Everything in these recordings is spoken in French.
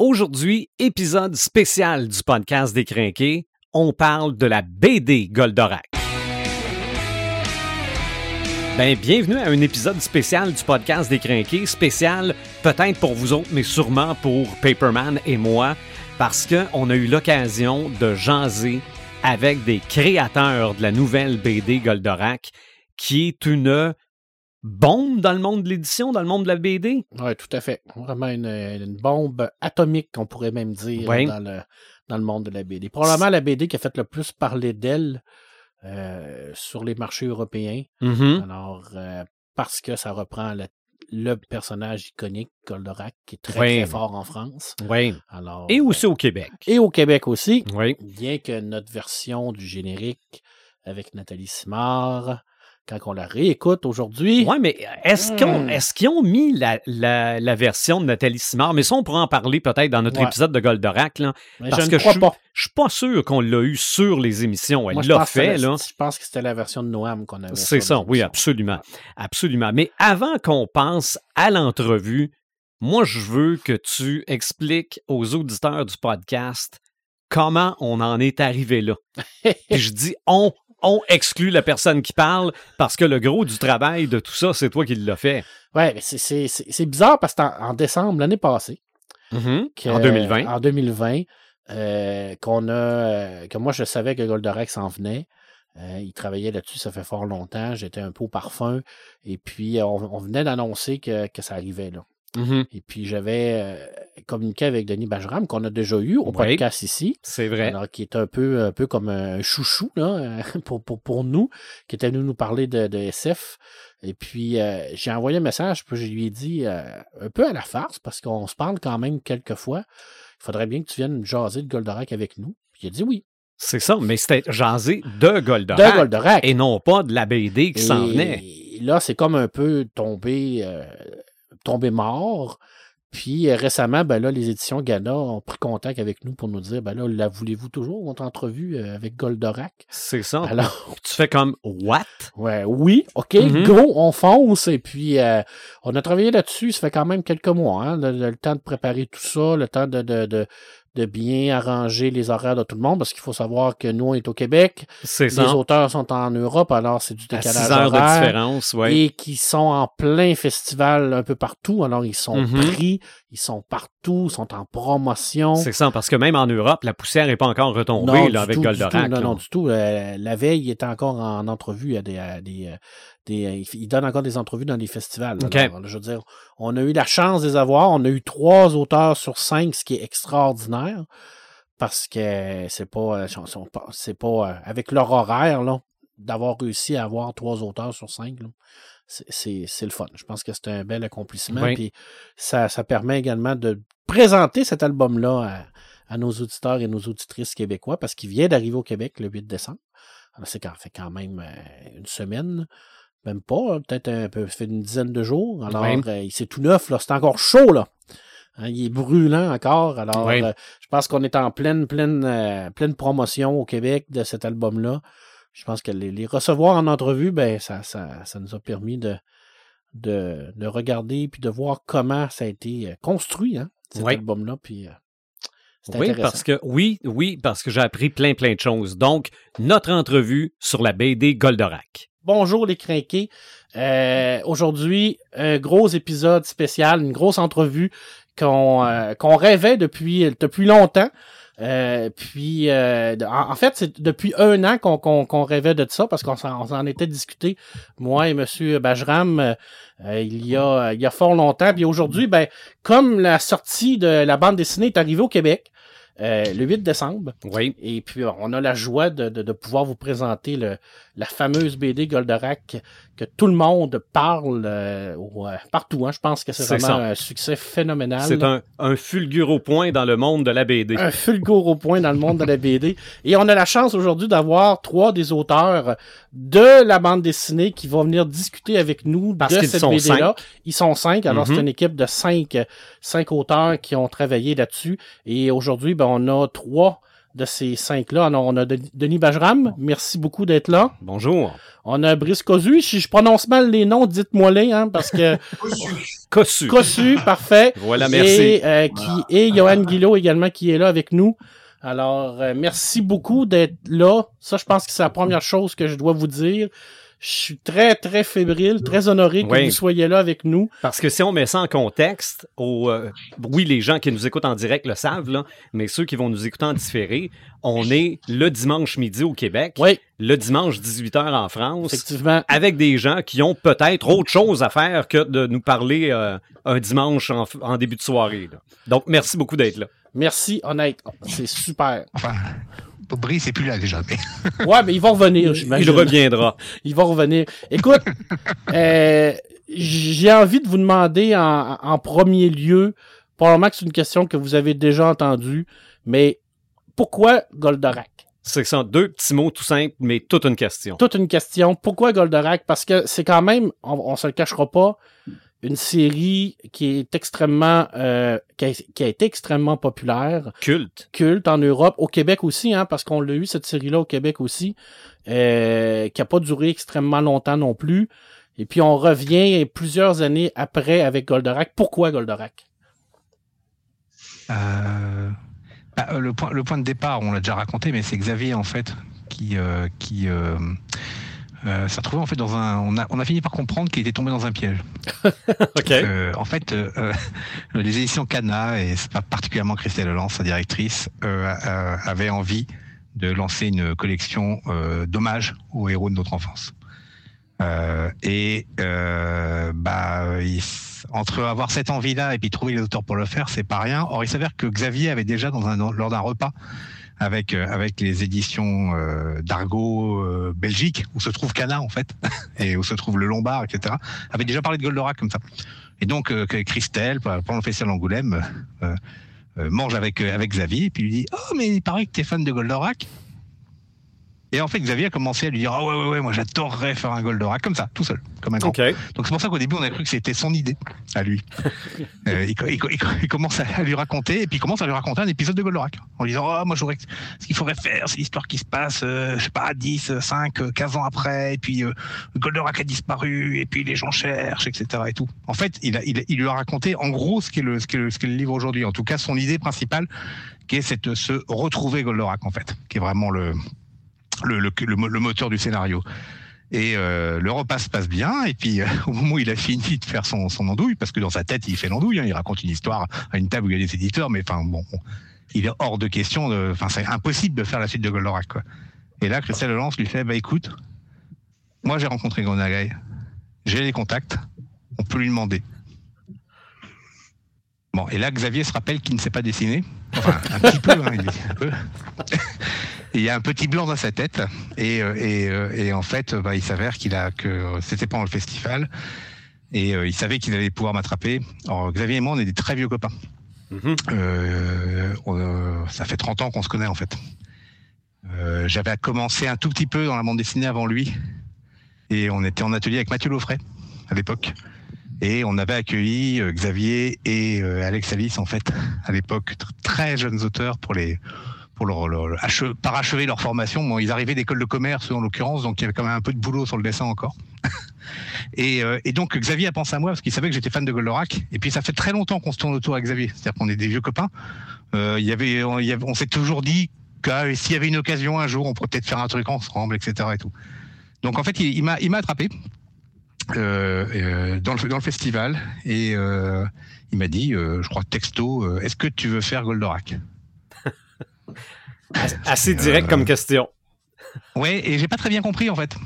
Aujourd'hui, épisode spécial du podcast des Crinqués. On parle de la BD Goldorak. Ben, bienvenue à un épisode spécial du podcast des Crinqués. Spécial peut-être pour vous autres, mais sûrement pour Paperman et moi, parce qu'on a eu l'occasion de jaser avec des créateurs de la nouvelle BD Goldorak, qui est une bombe dans le monde de l'édition, dans le monde de la BD. Oui, tout à fait. Vraiment une, une bombe atomique, on pourrait même dire, dans, le, dans le monde de la BD. Probablement la BD qui a fait le plus parler d'elle euh, sur les marchés européens. Mhm. Alors, euh, parce que ça reprend le, le personnage iconique, Goldorak, qui est très, Oui. très fort en France. Oui. Alors, Et euh, aussi au Québec. et au Québec aussi. Oui. Bien que notre version du générique avec Nathalie Simard, quand on la réécoute aujourd'hui, Oui, mais est-ce qu'on, Hmm. est-ce qu'ils ont mis la, la, la version de Nathalie Simard? Mais ça, on pourra en parler peut-être dans notre Ouais. épisode de Goldorak. Là. mais parce je que ne crois je- pas. Je suis pas sûr qu'on l'a eu sur les émissions. Elle l'a pense fait, là. Je pense que c'était la version de Noam qu'on avait. C'est ça, oui, absolument. Absolument. Mais avant qu'on passe à l'entrevue, moi, je veux que tu expliques aux auditeurs du podcast comment on en est arrivé là. Puis je dis on, on exclut la personne qui parle parce que le gros du travail de tout ça, c'est toi qui l'as fait. Ouais, mais c'est- bizarre parce qu'en en décembre l'année passée, que- En 2020. en 2020, euh, qu'on a, euh, que moi je savais que Goldorak s'en venait. Euh, il travaillait là-dessus, ça fait fort longtemps. J'étais un peu au parfum. Et puis, on, on venait d'annoncer que, que ça arrivait là. Mhm. Et puis, j'avais euh, communiqué avec Denis Bajram, qu'on a déjà eu au Oui. podcast ici. C'est vrai. Alors, qui est un peu, un peu comme un chouchou là, pour, pour, pour nous, qui était venu nous parler de, de SF. Et puis, euh, j'ai envoyé un message, puis je lui ai dit, euh, un peu à la farce, parce qu'on se parle quand même quelques fois, il faudrait bien que tu viennes jaser de Goldorak avec nous. Puis il a dit oui, C'est ça, mais c'était jasé de Goldorak. de Goldorak. Et non pas de la BD qui s'en venait. là, c'est comme un peu tombé, euh, tombé mort. Puis euh, récemment, ben là, les éditions Ghana ont pris contact avec nous pour nous dire, ben là, la voulez-vous toujours, votre entrevue euh, avec Goldorak? C'est ça. Alors, Tu fais comme What? Ouais, oui, OK, Mhm. go, on fonce. Et puis, euh, on a travaillé là-dessus, ça fait quand même quelques mois, hein, le, le- le temps de préparer tout ça, le temps de, de, de, de bien arranger les horaires de tout le monde, parce qu'il faut savoir que nous, on est au Québec, C'est les ça. auteurs sont en Europe, alors c'est du À décalage 6 heures de différence. Et qui sont en plein festival un peu partout, alors ils sont Mhm. pris, ils sont partout, ils sont en promotion. C'est ça, parce que même en Europe, la poussière n'est pas encore retombée Non, là, avec tout, Goldorak. tout, non, là. non, du tout. Euh, la veille, il était encore en entrevue à des. à des, euh, des- euh, il donne encore des entrevues dans des festivals. Alors, je veux dire, on a eu la chance de les avoir. On a eu trois auteurs sur cinq, ce qui est extraordinaire. Parce que c'est pas. euh, C'est pas. euh, avec leur horaire, là, d'avoir réussi à avoir trois auteurs sur cinq, là, c'est- le fun. Je pense que c'est un bel accomplissement. Oui. Puis ça, ça permet également de présenter cet album-là à, à nos auditeurs et nos auditrices québécois parce qu'il vient d'arriver au Québec le 8 décembre. Alors, c'est quand, fait quand même une semaine, même pas, hein, peut-être un peu, ça fait une dizaine de jours. Alors, Oui. euh, c'est tout neuf, là, c'est encore chaud, là. Hein, il est brûlant encore. Alors, Oui. euh, je pense qu'on est en pleine, pleine, euh, pleine promotion au Québec de cet album-là. Je pense que les, les recevoir en entrevue, ben, ça, ça, ça nous a permis de, de, de regarder puis de voir comment ça a été euh, construit, hein, cet Oui. album-là. Puis, euh, Oui, parce que oui, oui, parce que j'ai appris plein, plein de choses. Donc, notre entrevue sur la BD Goldorak. Bonjour les crinqués. Euh, Aujourd'hui, un gros épisode spécial, une grosse entrevue qu'on euh, qu'on rêvait depuis, depuis longtemps. Euh, puis, en, fait, c'est depuis un an qu'on qu'on qu'on rêvait de ça parce qu'on s'en était discuté, moi et Monsieur Bajram, il, y a, il y a fort longtemps. Puis aujourd'hui, ben, comme la sortie de la bande dessinée est arrivée au Québec, euh, le 8 décembre, Oui, et puis, on a la joie de, de, de pouvoir vous présenter le, la fameuse BD Goldorak que tout le monde parle euh, au- euh, partout. Hein. Je pense que c'est vraiment ça. un succès phénoménal. c'est un, un fulguro point dans le monde de la BD. un fulgure au point dans le monde de la BD. Et on a la chance aujourd'hui d'avoir trois des auteurs de la bande dessinée qui vont venir discuter avec nous Parce de cette BD-là. Ils sont cinq. Alors, Mhm. c'est une équipe de cinq, cinq auteurs qui ont travaillé là-dessus. Et aujourd'hui, ben, on a trois de ces cinq-là. On a Denis Bajram. Merci beaucoup d'être là. Bonjour. On a Brice Cosu. Si je prononce mal les noms, dites-moi-les, hein, parce que... Cossu. Cossu, parfait. Voilà, merci. Et, euh, qui, et Johan Guillot également qui est là avec nous. Alors, euh, merci beaucoup d'être là. Ça, je pense que c'est la première chose que je dois vous dire. Je suis très, très fébrile, très honoré que vous soyez là avec nous. Parce que si on met ça en contexte, au, euh, oui, les gens qui nous écoutent en direct le savent, là, mais ceux qui vont nous écouter en différé, on est le dimanche midi au Québec, oui. le dimanche 18h en France, Effectivement. avec des gens qui ont peut-être autre chose à faire que de nous parler euh, un dimanche en, début de soirée. Donc, merci beaucoup d'être là. Merci, honnête. C'est super. Brice n'est plus là déjà. Mais... ouais, mais il va revenir, Il reviendra. Il va revenir. Écoute, euh, j'ai envie de vous demander en, premier lieu, probablement que c'est une question que vous avez déjà entendue, mais pourquoi Goldorak? C'est ça, deux petits mots tout simples, mais toute une question. Toute une question. Pourquoi Goldorak? Parce que c'est quand même, on, on se le cachera pas, une série qui est extrêmement euh, qui, a, été extrêmement populaire. Culte. Culte en Europe, au Québec aussi, hein, parce qu'on l'a eu cette série-là au Québec aussi, euh, qui a pas duré extrêmement longtemps non plus. Et puis on revient plusieurs années après avec Goldorak. Pourquoi Goldorak? Euh, bah, le, point, le point de départ, on l'a déjà raconté, mais c'est Xavier en fait qui, qui euh, s'est retrouvé en fait dans un. On a, on a fini par comprendre qu'il était tombé dans un piège. Euh, en fait, euh, euh, les éditions Cana et pas particulièrement Christelle Hollande, sa directrice, euh, avait envie de lancer une collection d'hommages aux héros de notre enfance. et bah, entre avoir cette envie-là et puis trouver les auteurs pour le faire, c'est pas rien. Or, il s'avère que Xavier avait déjà dans un lors d'un repas avec euh, avec les éditions euh, d'Argo euh, Belgique où se trouve Cana en fait et où se trouve le Lombard etc avait déjà parlé de Goldorak comme ça. Et donc Christelle pendant le festival d'Angoulême mange avec avec Xavier et puis lui dit oh mais il paraît que tu es fan de Goldorak et en fait, Xavier a commencé à lui dire Ah ouais, ouais, ouais, moi j'adorerais faire un Goldorak comme ça, tout seul, comme un grand. Donc c'est pour ça qu'au début, on a cru que c'était son idée à lui. euh, il, il, il, commence à lui raconter, et puis il commence à lui raconter un épisode de Goldorak en lui disant Oh, moi j'aurais. Ce qu'il faudrait faire, c'est l'histoire qui se passe, euh, je sais pas, 10, 5, 15 ans après, et puis euh, Goldorak a disparu, et puis les gens cherchent, etc. Et tout. En fait, il, a, il, il lui a raconté en gros ce qu'est le, ce qu'est le, ce qu'est le livre aujourd'hui. En tout cas, son idée principale, qui est cette, se retrouver Goldorak, en fait, qui est vraiment le le, moteur du scénario. Et euh, le repas se passe bien. Et puis, euh, au moment où il a fini de faire son, andouille, parce que dans sa tête, il fait l'andouille, hein, il raconte une histoire à une table où il y a des éditeurs, mais enfin, bon, il est hors de question. Enfin, c'est impossible de faire la suite de Goldorak. Quoi. Et là, Christelle Lance lui fait Bah écoute, moi j'ai rencontré Gonagai, j'ai les contacts, on peut lui demander. Bon, et là, Xavier se rappelle qu'il ne sait pas dessiner. Enfin, un petit peu, hein, il un peu. Il y a un petit blanc dans sa tête et, euh, et, euh, et en fait bah, il s'avère qu'il a que c'était pendant le festival et euh, il savait qu'il allait pouvoir m'attraper. Alors Xavier et moi on est des très vieux copains. Euh, ça fait 30 ans qu'on se connaît en fait. Euh, J'avais commencé un tout petit peu dans la bande dessinée avant lui et on était en atelier avec Mathieu Laufray à l'époque. Et on avait accueilli Xavier et Alex Alice en fait à l'époque très jeunes auteurs pour les pour leur, leur, parachever leur formation. Ils arrivaient d'école de commerce en l'occurrence, donc il y avait quand même un peu de boulot sur le dessin encore. et, euh, et, donc Xavier a pensé à moi parce qu'il savait que j'étais fan de Goldorak. Et puis ça fait très longtemps qu'on se tourne autour avec Xavier, c'est-à-dire qu'on est des vieux copains. Euh, y avait, on, s'est toujours dit que euh, s'il y avait une occasion un jour, on pourrait peut-être faire un truc ensemble, etc. Et tout. Donc en fait, il, m'a, attrapé. Euh, dans, le, festival et il m'a dit, je crois texto, est-ce que tu veux faire Goldorak? Assez direct comme question. Ouais, et j'ai pas très bien compris en fait.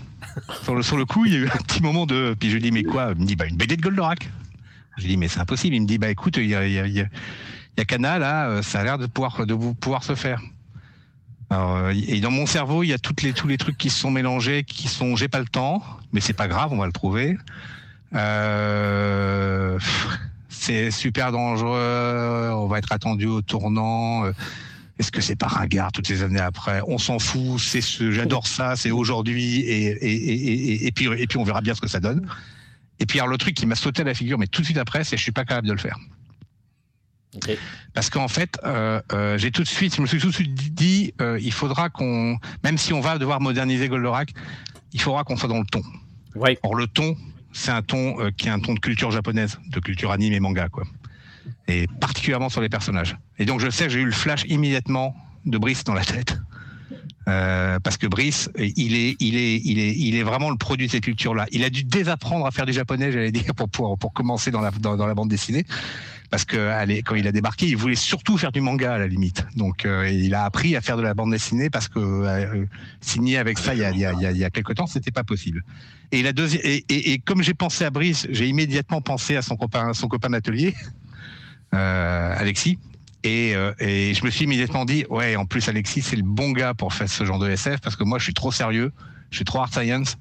sur, le, sur le coup, il y a eu un petit moment de. Puis je lui dis, mais quoi? Il me dit, bah, une BD de Goldorak. Je lui dis, mais c'est impossible. Il me dit, bah écoute, il y a, y a, il y a Cana là, euh, ça a l'air de pouvoir, de pouvoir se faire. Alors, euh, et dans mon cerveau, il y a toutes les, tous les trucs qui se sont mélangés, qui sont, j'ai pas le temps, mais c'est pas grave, on va le trouver. Euh, c'est super dangereux, on va être attendu au tournant. Est-ce que c'est pas ringard toutes ces années après? On s'en fout, c'est ce, j'adore ça, c'est aujourd'hui, et, et, et, et, puis, et puis on verra bien ce que ça donne. Et puis alors le truc qui m'a sauté à la figure, mais tout de suite après, c'est je suis pas capable de le faire. Parce qu'en fait, euh, euh, j'ai tout de suite, je me suis tout de suite dit, euh, il faudra qu'on, même si on va devoir moderniser Goldorak, il faudra qu'on soit dans le ton. Ouais. Or le ton, c'est un ton qui est un ton de culture japonaise, de culture anime et manga, quoi. Et particulièrement sur les personnages. Et donc je sais j'ai eu le flash immédiatement de Brice dans la tête. Euh, parce que Brice, il est, il est, il est, il est vraiment le produit de cette culture-là. Il a dû désapprendre à faire du japonais, j'allais dire, pour pour, pour commencer dans la dans, la bande dessinée parce que allez, quand il a débarqué, il voulait surtout faire du manga à la limite. Donc euh, il a appris à faire de la bande dessinée parce que euh, signer avec ça il y a, il y a, il y a, il y a quelque temps, c'était pas possible. Et la et, et, comme j'ai pensé à Brice, j'ai immédiatement pensé à son copain, son copain d'atelier, Alexis. Et, euh, et je me suis immédiatement dit, ouais, en plus Alexis, c'est le bon gars pour faire ce genre de SF parce que moi, je suis trop sérieux, je suis trop hard science.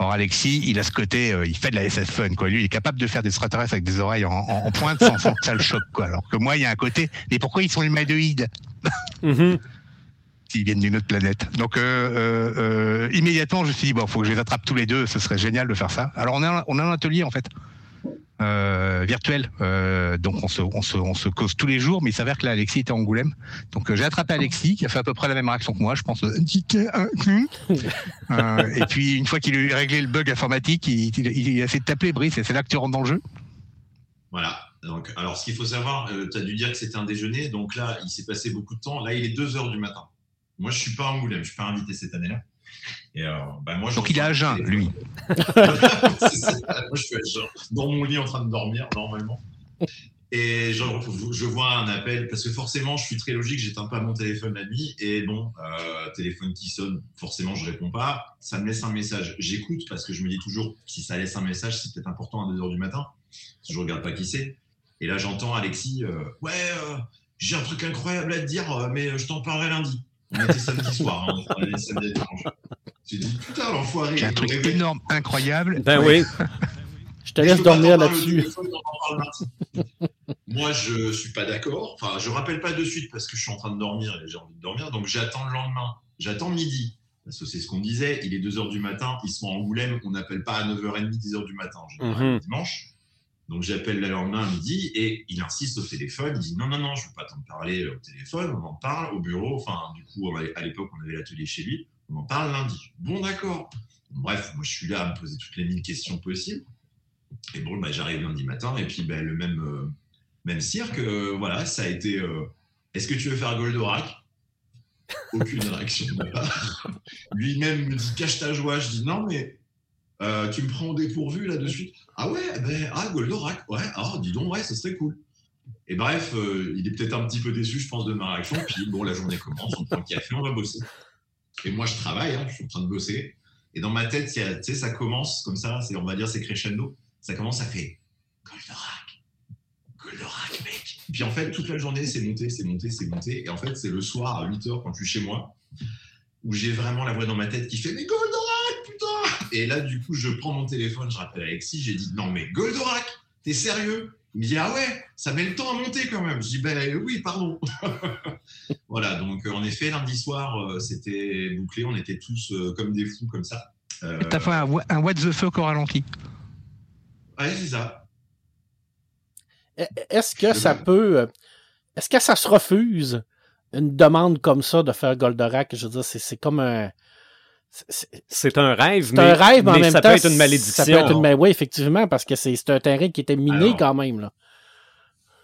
Or Alexis, il a ce côté, euh, il fait de la SF fun, quoi. Lui, il est capable de faire des extraterrestres avec des oreilles en, en, en pointe sans, sans, que ça le choque, quoi. Alors que moi, il y a un côté, mais pourquoi ils sont humanoïdes? Mm -hmm. S'ils viennent d'une autre planète. Donc euh, euh, immédiatement, je me suis dit, bon, faut que je les attrape tous les deux, ce serait génial de faire ça. Alors on a, on a un atelier en fait. Euh, virtuel. Euh, donc on se, on, se, on se cause tous les jours, mais il s'avère que là, Alexis était à Angoulême. Donc euh, j'ai attrapé Alexis, qui a fait à peu près la même réaction que moi, je pense. euh, et puis une fois qu'il a réglé le bug informatique, il, il, il a essayé de t'appeler Brice, et c'est là que tu rentres dans le jeu. Voilà. Donc, alors, ce qu'il faut savoir, euh, tu as dû dire que c'était un déjeuner. Donc là, il s'est passé beaucoup de temps. Là, il est 2 heures du matin. Moi, je suis pas à Angoulême. Je suis pas invité cette année-là. Et alors, bah moi, Donc il est à jeun, lui. moi, je suis à jeun, dans mon lit en train de dormir, normalement. Et je, je, vois un appel, parce que forcément, je suis très logique, j'éteins pas mon téléphone la nuit, et bon, euh, téléphone qui sonne, forcément, je réponds pas, ça me laisse un message. J'écoute, parce que je me dis toujours, si ça laisse un message, c'est peut-être important à 2h du matin, si je regarde pas qui c'est. Et là, j'entends Alexis, euh, ouais, euh, j'ai un truc incroyable à te dire, mais je t'en parlerai lundi. On était samedi soir, hein, on samedi dimanche. J'ai dit, putain, l'enfoiré. J'ai un truc énorme, incroyable. Ben oui. je te laisse dormir là-dessus. Moi, je suis pas d'accord. Enfin, je rappelle pas de suite parce que je suis en train de dormir et j'ai envie de dormir. Donc, j'attends le lendemain. J'attends midi. Parce que c'est ce qu'on disait. Il est 2 h du matin. Ils sont à Angoulême. On n'appelle pas à 9h30, 10 h du matin. Mm -hmm. dimanche. Donc, j'appelle le lendemain à midi et il insiste au téléphone. Il dit non, non, non, je ne veux pas t'en parler au téléphone. On en parle au bureau. Enfin, du coup, à l'époque, on avait l'atelier chez lui. On en parle lundi. Bon, d'accord. Bref, moi, je suis là à me poser toutes les mille questions possibles. Et bon, bah, j'arrive lundi matin et puis bah, le même, euh, même cirque, euh, voilà, ça a été euh, est-ce que tu veux faire Goldorak? Aucune réaction de ma part. Lui-même me dit cache ta joie. Je dis non, mais tu me prends au dépourvu là de suite. Ah ouais, ben, ah, Goldorak, ouais, ah, dis donc, ouais, ce serait cool. Et bref, il est peut-être un petit peu déçu, je pense, de ma réaction. Puis bon, la journée commence, on prend le café, on va bosser. Et moi, je travaille, hein, je suis en train de bosser. Et dans ma tête, tu sais, ça commence comme ça, c'est, on va dire, c'est crescendo. Ça commence à faire Goldorak, Goldorak, mec. Puis en fait, toute la journée, c'est monté, c'est monté, c'est monté. Et en fait, c'est le soir à 8 h quand je suis chez moi, où j'ai vraiment la voix dans ma tête qui fait Mais Goldorak, Et là, du coup, je prends mon téléphone, je rappelle Alexis, j'ai dit Non, mais Goldorak, t'es sérieux? Il me dit ah ouais, ça met le temps à monter quand même. Je dis ben oui, pardon. voilà, donc en effet lundi soir c'était bouclé, on était tous comme des fous comme ça. Euh... T'as fait un, un, what the fuck au ralenti. Ouais, c'est ça. Est-ce que ça peut, est-ce que ça se refuse une demande comme ça de faire Goldorak? Je veux dire, c'est comme un c'est un rêve, mais, un rêve, mais, mais en même ça temps, peut être une malédiction. Ça peut être une oui, effectivement, parce que c'est un terrain qui était miné Alors, quand même. Là.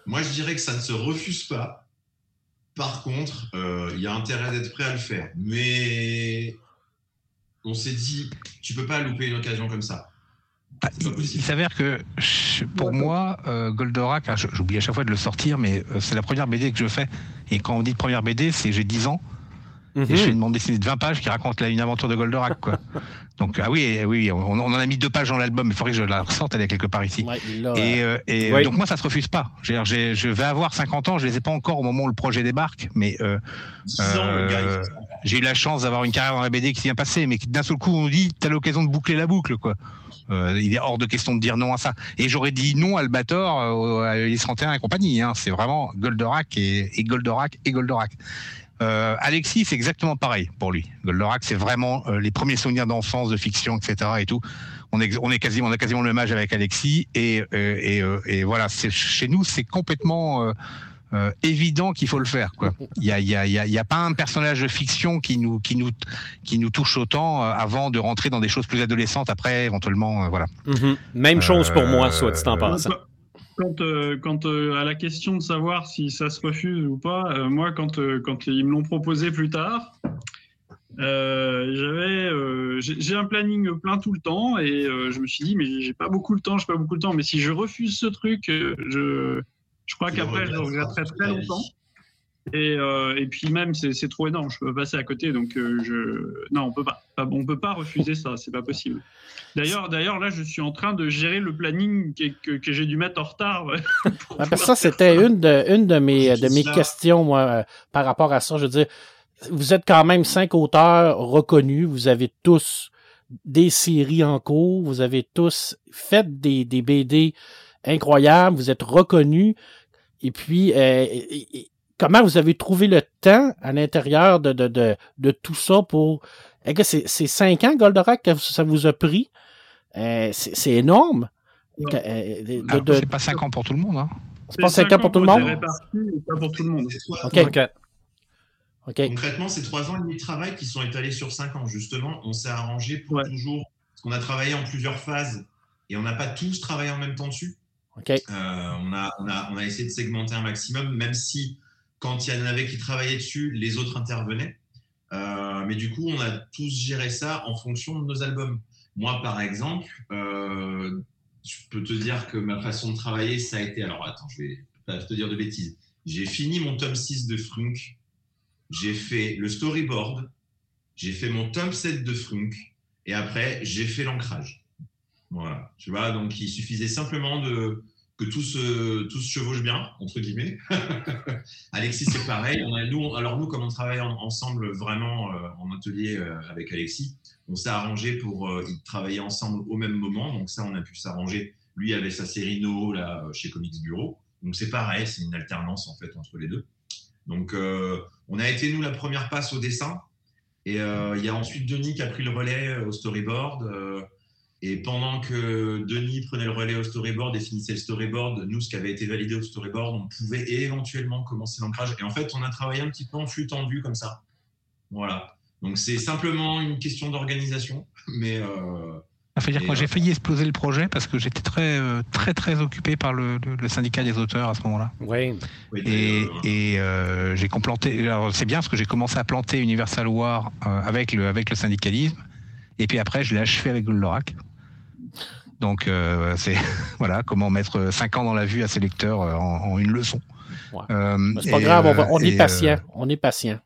Moi, je dirais que ça ne se refuse pas. Par contre, il euh, y a intérêt d'être prêt à le faire. Mais on s'est dit, tu peux pas louper une occasion comme ça. Bah, il s'avère que pour moi, euh, Goldorak, j'oublie à chaque fois de le sortir, mais euh, c'est la première BD que je fais. Et quand on dit première BD, c'est j'ai 10 ans. Et je fais une bande dessinée de 20 pages qui raconte là, une aventure de Goldorak, quoi. Donc, ah oui, oui, on, on, en a mis deux pages dans l'album, il faudrait que je la ressorte, elle est quelque part ici. Ouais, et, euh, et ouais. donc, moi, ça se refuse pas. Je vais avoir 50 ans, je les ai pas encore au moment où le projet débarque, mais euh, euh, j'ai eu la chance d'avoir une carrière dans la BD qui s'est bien passée, mais d'un seul coup, on dit, t'as l'occasion de boucler la boucle, quoi. Euh, il est hors de question de dire non à ça. Et j'aurais dit non à Albator, euh, à Ulysse 31 et compagnie. Hein. C'est vraiment Goldorak et, et Goldorak et Goldorak. Euh, Alexis, c'est exactement pareil pour lui. Goldorak, c'est vraiment euh, les premiers souvenirs d'enfance, de fiction, etc. et tout. on est, on est quasiment, on a quasiment le même âge avec Alexis et et, et voilà, chez nous, c'est complètement euh, évident qu'il faut le faire. Il y a, y, a, y a, pas un personnage de fiction qui nous, qui nous, qui nous touche autant euh, avant de rentrer dans des choses plus adolescentes après, éventuellement. Euh, voilà. Mm-hmm. Même chose pour moi, soit dit en passant. Quand, quand à la question de savoir si ça se refuse ou pas, moi, quand, quand ils me l'ont proposé plus tard, j'avais, j'ai un planning plein tout le temps et je me suis dit mais j'ai pas beaucoup de temps, j'ai pas beaucoup de temps. Mais si je refuse ce truc, je je crois qu'après, je le regretterai très longtemps. Et, euh, et, puis même, c'est trop énorme. Je peux passer à côté. Donc, euh, je... non, on peut pas. On peut pas refuser ça. C'est pas possible. D'ailleurs, d'ailleurs, là, je suis en train de gérer le planning que, que, j'ai dû mettre en retard. Ah, ça, c'était une de, une de mes, de mes questions, moi, euh, par rapport à ça. Je veux dire, vous êtes quand même cinq auteurs reconnus. Vous avez tous des séries en cours. Vous avez tous fait des, des BD incroyables. Vous êtes reconnus. Et puis, euh, comment vous avez trouvé le temps à l'intérieur de, de, de, de, tout ça pour... C'est cinq ans, Goldorak, que ça vous a pris. Euh, c'est énorme. Euh, c'est pas cinq ans pour tout le monde. Hein. C'est pas cinq ans pour tout le monde? Pas pour tout le monde. Concrètement, c'est trois ans et demi de travail qui sont étalés sur cinq ans. Justement, on s'est arrangé pour toujours... Parce qu'on a travaillé en plusieurs phases et on n'a pas tous travaillé en même temps dessus. Euh, on, a, on, a, on, a, essayé de segmenter un maximum, même si quand il y en avait qui travaillaient dessus, les autres intervenaient. Euh, mais du coup, on a tous géré ça en fonction de nos albums. Moi, par exemple, euh, je peux te dire que ma façon de travailler, ça a été. Alors, attends, je vais pas te dire de bêtises. J'ai fini mon tome 6 de Frunk. J'ai fait le storyboard. J'ai fait mon tome 7 de Frunk. Et après, j'ai fait l'ancrage. Voilà. Tu vois, donc il suffisait simplement de que tout se, tout se chevauche bien, entre guillemets. Alexis, c'est pareil. Nous, alors nous, comme on travaille ensemble vraiment euh, en atelier euh, avec Alexis, on s'est arrangé pour euh, travailler ensemble au même moment. Donc ça, on a pu s'arranger. Lui avait sa série No là chez Comics Bureau. Donc c'est pareil, c'est une alternance en fait entre les deux. Donc on a été nous la première passe au dessin. Et il y a ensuite Denis qui a pris le relais au storyboard. Et pendant que Denis prenait le relais au storyboard et finissait le storyboard, nous, ce qui avait été validé au storyboard, on pouvait éventuellement commencer l'ancrage. Et en fait, on a travaillé un petit peu en flux tendu comme ça. Voilà. Donc, c'est simplement une question d'organisation. Mais. Euh, ça veut dire que moi, j'ai euh, failli exploser le projet parce que j'étais très, euh, très, très occupé par le, syndicat des auteurs à ce moment-là. Oui. Et, et euh, j'ai complanté. Alors, c'est bien parce que j'ai commencé à planter Universal War avec, le, avec le syndicalisme. Et puis après, je l'ai achevé avec Goldorak. Donc euh, c'est voilà comment mettre 5 ans dans la vue à ses lecteurs euh, en, une leçon. Euh, c'est pas grave, on, est patient, on est patient.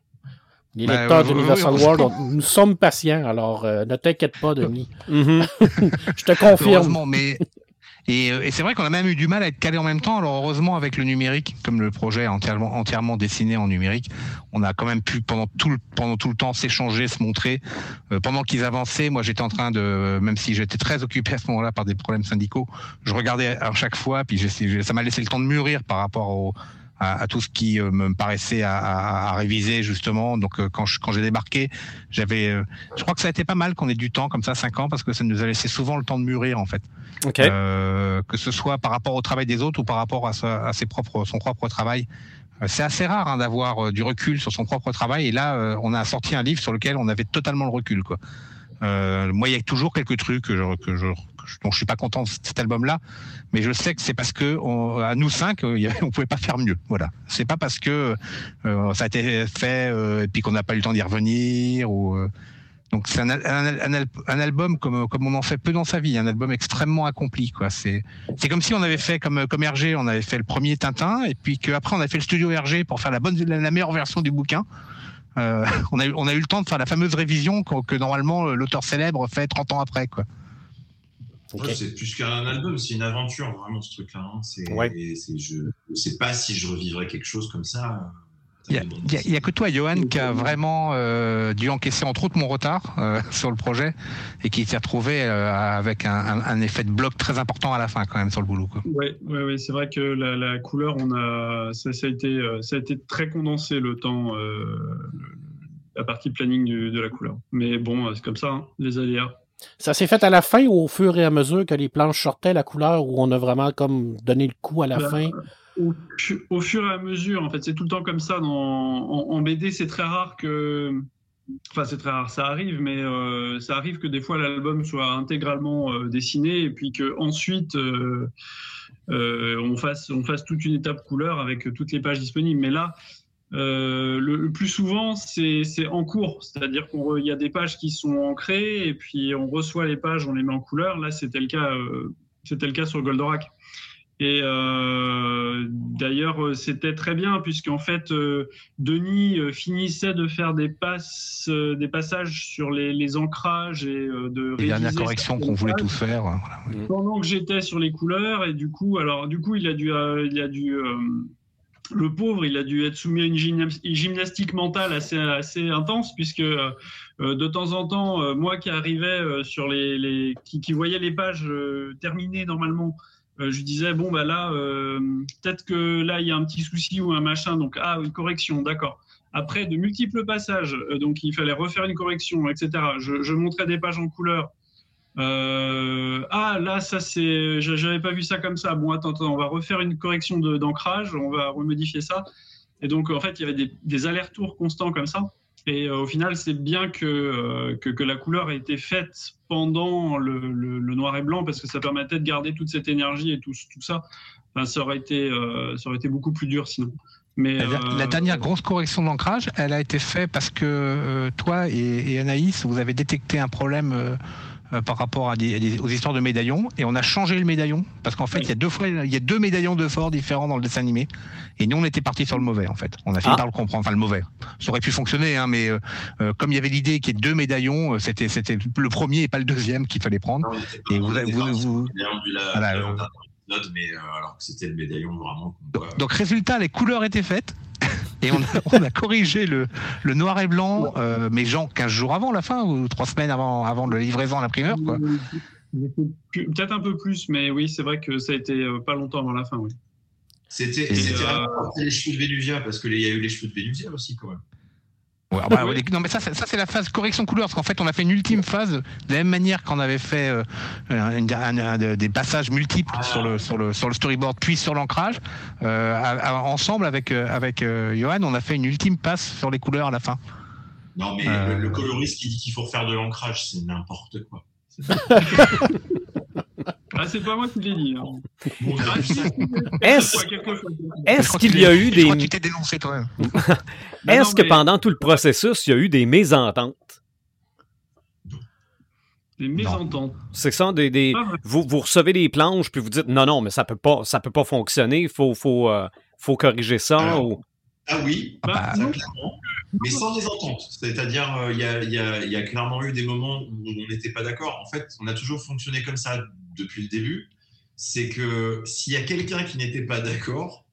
Les bah, lecteurs d'Universal World, nous sommes patients, alors ne t'inquiète pas, Denis. Mhm. Je te confirme. mais euh, et, c'est vrai qu'on a même eu du mal à être calé en même temps. Alors heureusement avec le numérique, comme le projet est entièrement, entièrement dessiné en numérique, on a quand même pu pendant tout le, pendant tout le temps s'échanger, se montrer. Euh, pendant qu'ils avançaient, moi j'étais en train de, même si j'étais très occupé à ce moment-là par des problèmes syndicaux, je regardais à chaque fois, puis ça m'a laissé le temps de mûrir par rapport au, à, tout ce qui euh, me paraissait à, à, réviser justement. Donc quand je, quand j'ai débarqué, j'avais, je crois que ça a été pas mal qu'on ait du temps comme ça, cinq ans, parce que ça nous a laissé souvent le temps de mûrir en fait. Euh, que ce soit par rapport au travail des autres ou par rapport à, ses propres, son propre travail. Euh, c'est assez rare hein, d'avoir euh, du recul sur son propre travail. Et là, on a sorti un livre sur lequel on avait totalement le recul. Quoi. Moi, il y a toujours quelques trucs que je, que je, dont je suis pas content de cet album-là, mais je sais que c'est parce que à nous cinq, on pouvait pas faire mieux. Voilà. C'est pas parce que ça a été fait et puis qu'on n'a pas eu le temps d'y revenir ou donc c'est un, un, album comme, comme on en fait peu dans sa vie, un album extrêmement accompli. Quoi. C'est, c'est comme si on avait fait comme, comme Hergé, on avait fait le premier Tintin, et puis qu'après on a fait le studio Hergé pour faire la, bonne, la meilleure version du bouquin. Euh, on, a, on a eu le temps de faire la fameuse révision que, normalement l'auteur célèbre fait 30 ans après. Quoi. c'est plus qu'un album, c'est une aventure vraiment ce truc-là. Hein. C'est, je ne sais pas si je revivrais quelque chose comme ça. Il n'y a, que toi, Johan, qui a vraiment euh, dû encaisser entre autres mon retard euh, sur le projet et qui s'est retrouvé euh, avec un, effet de bloc très important à la fin quand même sur le boulot. Oui, ouais, ouais, c'est vrai que la, couleur, on a, ça, a été, ça a été très condensé le temps, la partie planning de la couleur. Mais bon, c'est comme ça, hein, les aléas. Ça s'est fait à la fin ou au fur et à mesure que les planches sortaient la couleur où on a vraiment comme donné le coup à la Bah, fin? Au, fur et à mesure, en fait, c'est tout le temps comme ça. Dans, en, BD, c'est très rare que. Enfin, c'est très rare, ça arrive, mais euh, ça arrive que des fois l'album soit intégralement euh, dessiné et puis que ensuite euh, euh, on fasse toute une étape couleur avec toutes les pages disponibles. Mais là, le, plus souvent, c'est en cours, c'est-à-dire qu'il y a des pages qui sont ancrées et puis on reçoit les pages, on les met en couleur. Là, c'était le cas, c'était le cas sur Goldorak. Et euh, d'ailleurs, euh, c'était très bien puisqu'en fait, euh, Denis finissait de faire des passes, euh, des passages sur les, les ancrages et euh, de Les dernières corrections certaines qu'on voulait tous faire. euh, voilà. pendant que j'étais sur les couleurs et du coup alors du coup il a dû euh, il a dû euh, le pauvre il a dû être soumis à une gymna- gymnastique mentale assez assez intense puisque euh, de temps en temps euh, moi qui arrivais euh, sur les, les qui, qui voyais les pages euh, terminées normalement euh, je lui disais bon bah là euh, peut-être que là il y a un petit souci ou un machin donc ah une correction d'accord. Après de multiples passages euh, donc il fallait refaire une correction etc je, je montrais des pages en couleur. Euh, ah là ça c'est j'a- j'avais pas vu ça comme ça. Bon attends, attends on va refaire une correction d'ancrage on va remodifier ça. Et donc en fait il y avait des, des allers-retours constants comme ça et euh, au final c'est bien que, euh, que que la couleur ait été faite pendant le, le- le noir et blanc parce que ça permettait de garder toute cette énergie et tout, tout ça. Enfin, ça aurait été euh, ça aurait été beaucoup plus dur sinon. Mais La, dernière grosse correction d'ancrage, elle a été faite parce que toi et, et Anaïs, vous avez détecté un problème euh, par rapport à des, à des- aux histoires de médaillons et on a changé le médaillon parce qu'en fait, Oui. il y a deux fois, il y a deux médaillons de fort différents dans le dessin animé et nous on était parti sur le mauvais en fait. On a fini Ah. par le comprendre, enfin le mauvais. Ça aurait pu fonctionner, hein, mais euh, euh, comme il y avait l'idée qu'il y ait deux médaillons, c'était c'était le premier et pas le deuxième qu'il fallait prendre. Non, Et vous vous- vous- Voilà, euh, épisode, mais euh, alors que c'était le médaillon vraiment. Donc résultat, les couleurs étaient faites. Et on a, on a corrigé le, le noir et blanc, euh, mais genre 15 jours avant la fin, ou 3 semaines avant, avant la livraison à l'imprimeur. Peut-être un peu plus, mais oui, c'est vrai que ça a été euh, pas longtemps avant la fin. Oui. C'était euh, les cheveux de Vénusien, parce qu'il y a eu les cheveux de Vénusien aussi, quand même. Ouais, bah, ouais, non, mais ça, c'est- ça c'est la phase correction couleur, parce qu'en fait, on a fait une ultime phase, de la même manière qu'on avait fait euh, un- un- un- des passages multiples Ah. sur, le, sur, le, sur le storyboard, puis sur l'ancrage. Euh, ensemble avec, euh, avec euh, Johan, on a fait une ultime passe sur les couleurs à la fin. Non, mais Euh. le, le coloriste qui dit qu'il faut refaire de l'ancrage, c'est n'importe quoi. Ah, c'est pas moi qui l'ai dit. hein. Bon, on a vu ça. Est-ce qu'il y a eu je des. crois que tu t'es dénoncé toi-même. Est-ce non, que mais pendant tout le processus, il y a eu des mésententes? Des mésententes. C'est ça, des, des- vrai. vous, vous recevez des planches, puis vous dites non, non, mais ça peut pas, ça peut pas fonctionner, il faut, faut, euh, faut corriger ça. Alors, ou- Ah oui, Ah, Bah, ça, clairement. Mais sans désentente. C'est-à-dire, euh, il y, a, il y a- il y a clairement eu des moments où on n'était pas d'accord. En fait, on a toujours fonctionné comme ça depuis le début. C'est que s'il y a quelqu'un qui n'était pas d'accord,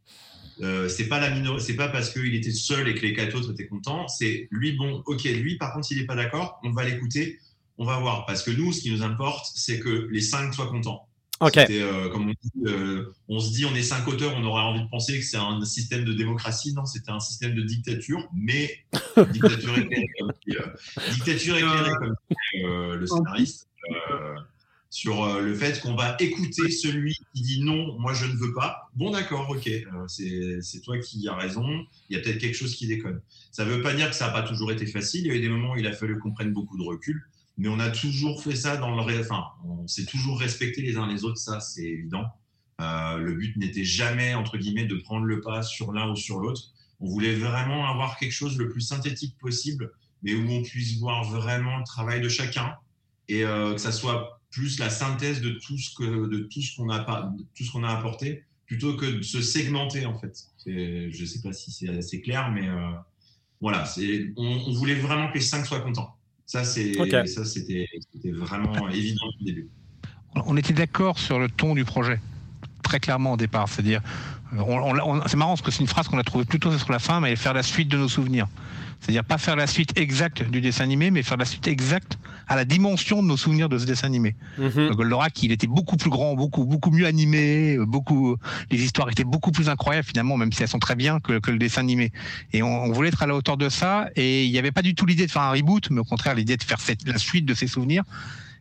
euh, c'est pas la minor- c'est pas parce qu'il était seul et que les quatre autres étaient contents. C'est lui, bon, ok, lui, par contre, s'il n'est pas d'accord, on va l'écouter, on va voir. Parce que nous, ce qui nous importe, c'est que les cinq soient contents. OK. Euh, comme on, dit, euh, on se dit, on est cinq auteurs, on aurait envie de penser que c'est un système de démocratie. Non, c'était un système de dictature, mais dictature éclairée, comme euh, dictature éclairée, comme euh, le scénariste, euh, sur euh, le fait qu'on va écouter celui qui dit non, moi je ne veux pas. Bon, d'accord, ok, euh, c'est toi qui as raison. Il y a peut-être quelque chose qui déconne. Ça ne veut pas dire que ça n'a pas toujours été facile. Il y a eu des moments où il a fallu qu'on prenne beaucoup de recul mais on a toujours fait ça dans le enfin on s'est toujours respecté les uns les autres ça c'est évident Euh, le but n'était jamais entre guillemets de prendre le pas sur l'un ou sur l'autre on voulait vraiment avoir quelque chose le plus synthétique possible mais où on puisse voir vraiment le travail de chacun et euh, que ça soit plus la synthèse de tout ce que de tout ce qu'on a tout ce qu'on a apporté plutôt que de se segmenter en fait je sais pas si c'est assez clair mais euh, voilà c'est on, on voulait vraiment que les cinq soient contents ça, c'est, ça c'était, vraiment évident le début. on était d'accord sur le ton du projet, très clairement au départ. C'est-à-dire, on- c'est marrant parce que c'est une phrase qu'on a trouvée plutôt sur la fin, mais faire la suite de nos souvenirs. C'est-à-dire pas faire la suite exacte du dessin animé, mais faire la suite exacte à la dimension de nos souvenirs de ce dessin animé. Mhm. Le Goldorak, il était beaucoup plus grand, beaucoup beaucoup mieux animé, euh, beaucoup les histoires étaient beaucoup plus incroyables finalement, même si elles sont très bien que, que le dessin animé. Et on, on voulait être à la hauteur de ça, et il n'y avait pas du tout l'idée de faire un reboot, mais au contraire l'idée de faire cette, la suite de ses souvenirs.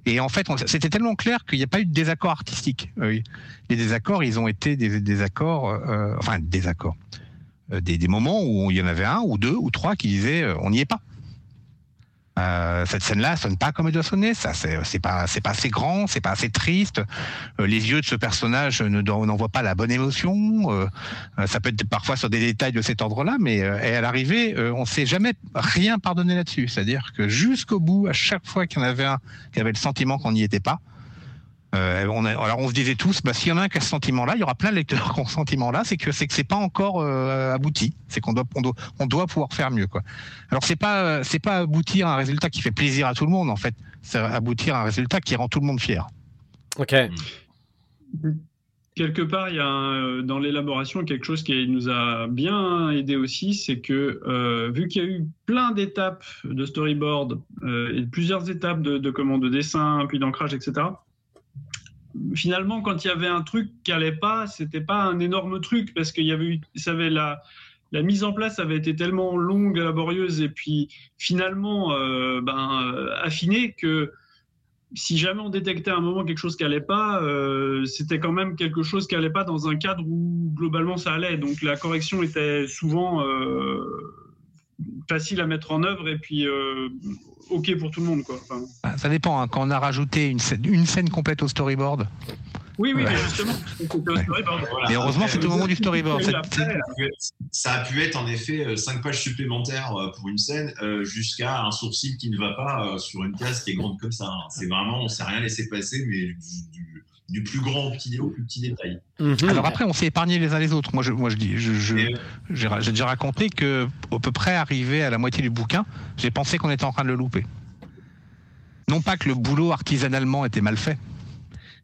Et en fait, c'était tellement clair qu'il n'y a pas eu de désaccord artistique. Les désaccords, ils ont été des désaccords, euh, enfin désaccords, euh, des, des, moments où il y en avait un ou deux ou trois qui disaient euh, on n'y est pas. Euh, cette scène-là sonne pas comme elle doit sonner. Ça, c'est pas, c'est pas assez grand, c'est pas assez triste. Euh, les yeux de ce personnage ne n'envoient pas la bonne émotion. Euh, ça peut être parfois sur des détails de cet ordre-là, mais à l'arrivée, on s'est jamais rien pardonné là-dessus. C'est-à-dire que jusqu'au bout, à chaque fois qu'il y en avait un qui avait le sentiment qu'on n'y était pas, euh, on alors on se disait tous, bah, s'il y en a un qui a ce sentiment-là, il y aura plein de lecteurs qui ont ce sentiment-là, c'est que c'est que c'est pas encore euh, abouti, c'est qu'on doit, on doit on doit pouvoir faire mieux quoi. Alors c'est pas c'est pas aboutir à un résultat qui fait plaisir à tout le monde en fait, c'est aboutir à un résultat qui rend tout le monde fier. Ok. Quelque part, il y a euh, dans l'élaboration quelque chose qui nous a bien aidé aussi, c'est que euh, vu qu'il y a eu plein d'étapes de storyboard euh, et plusieurs étapes de, de, de dessin, puis d'ancrage, etc finalement, quand il y avait un truc qui allait pas, c'était pas un énorme truc parce qu'il y avait eu, ça avait la, mise en place avait été tellement longue, laborieuse et puis finalement euh, ben, euh, affinée que si jamais on détectait à un moment quelque chose qui allait pas, euh, c'était quand même quelque chose qui allait pas dans un cadre où globalement ça allait. Donc la correction était souvent facile à mettre en œuvre et puis ok pour tout le monde. Quoi. Ah, ça dépend. Hein. Quand on a rajouté une scène, une scène complète au storyboard. Oui, oui, mais justement, Et heureusement, c'est au moment du storyboard. Ça a pu être en effet 5 euh, pages supplémentaires euh, pour une scène euh, jusqu'à un sourcil qui ne va pas sur une case qui est grande comme ça. Hein. C'est vraiment, on ne s'est rien laissé passer, mais du, du plus grand au, petit, au plus petit détail. Mhm. Alors après, on s'est épargné les uns les autres. Moi, je, moi, je dis, j'ai déjà raconté que, à peu près arrivé à la moitié du bouquin, j'ai pensé qu'on était en train de le louper. Non pas que le boulot artisanalement était mal fait,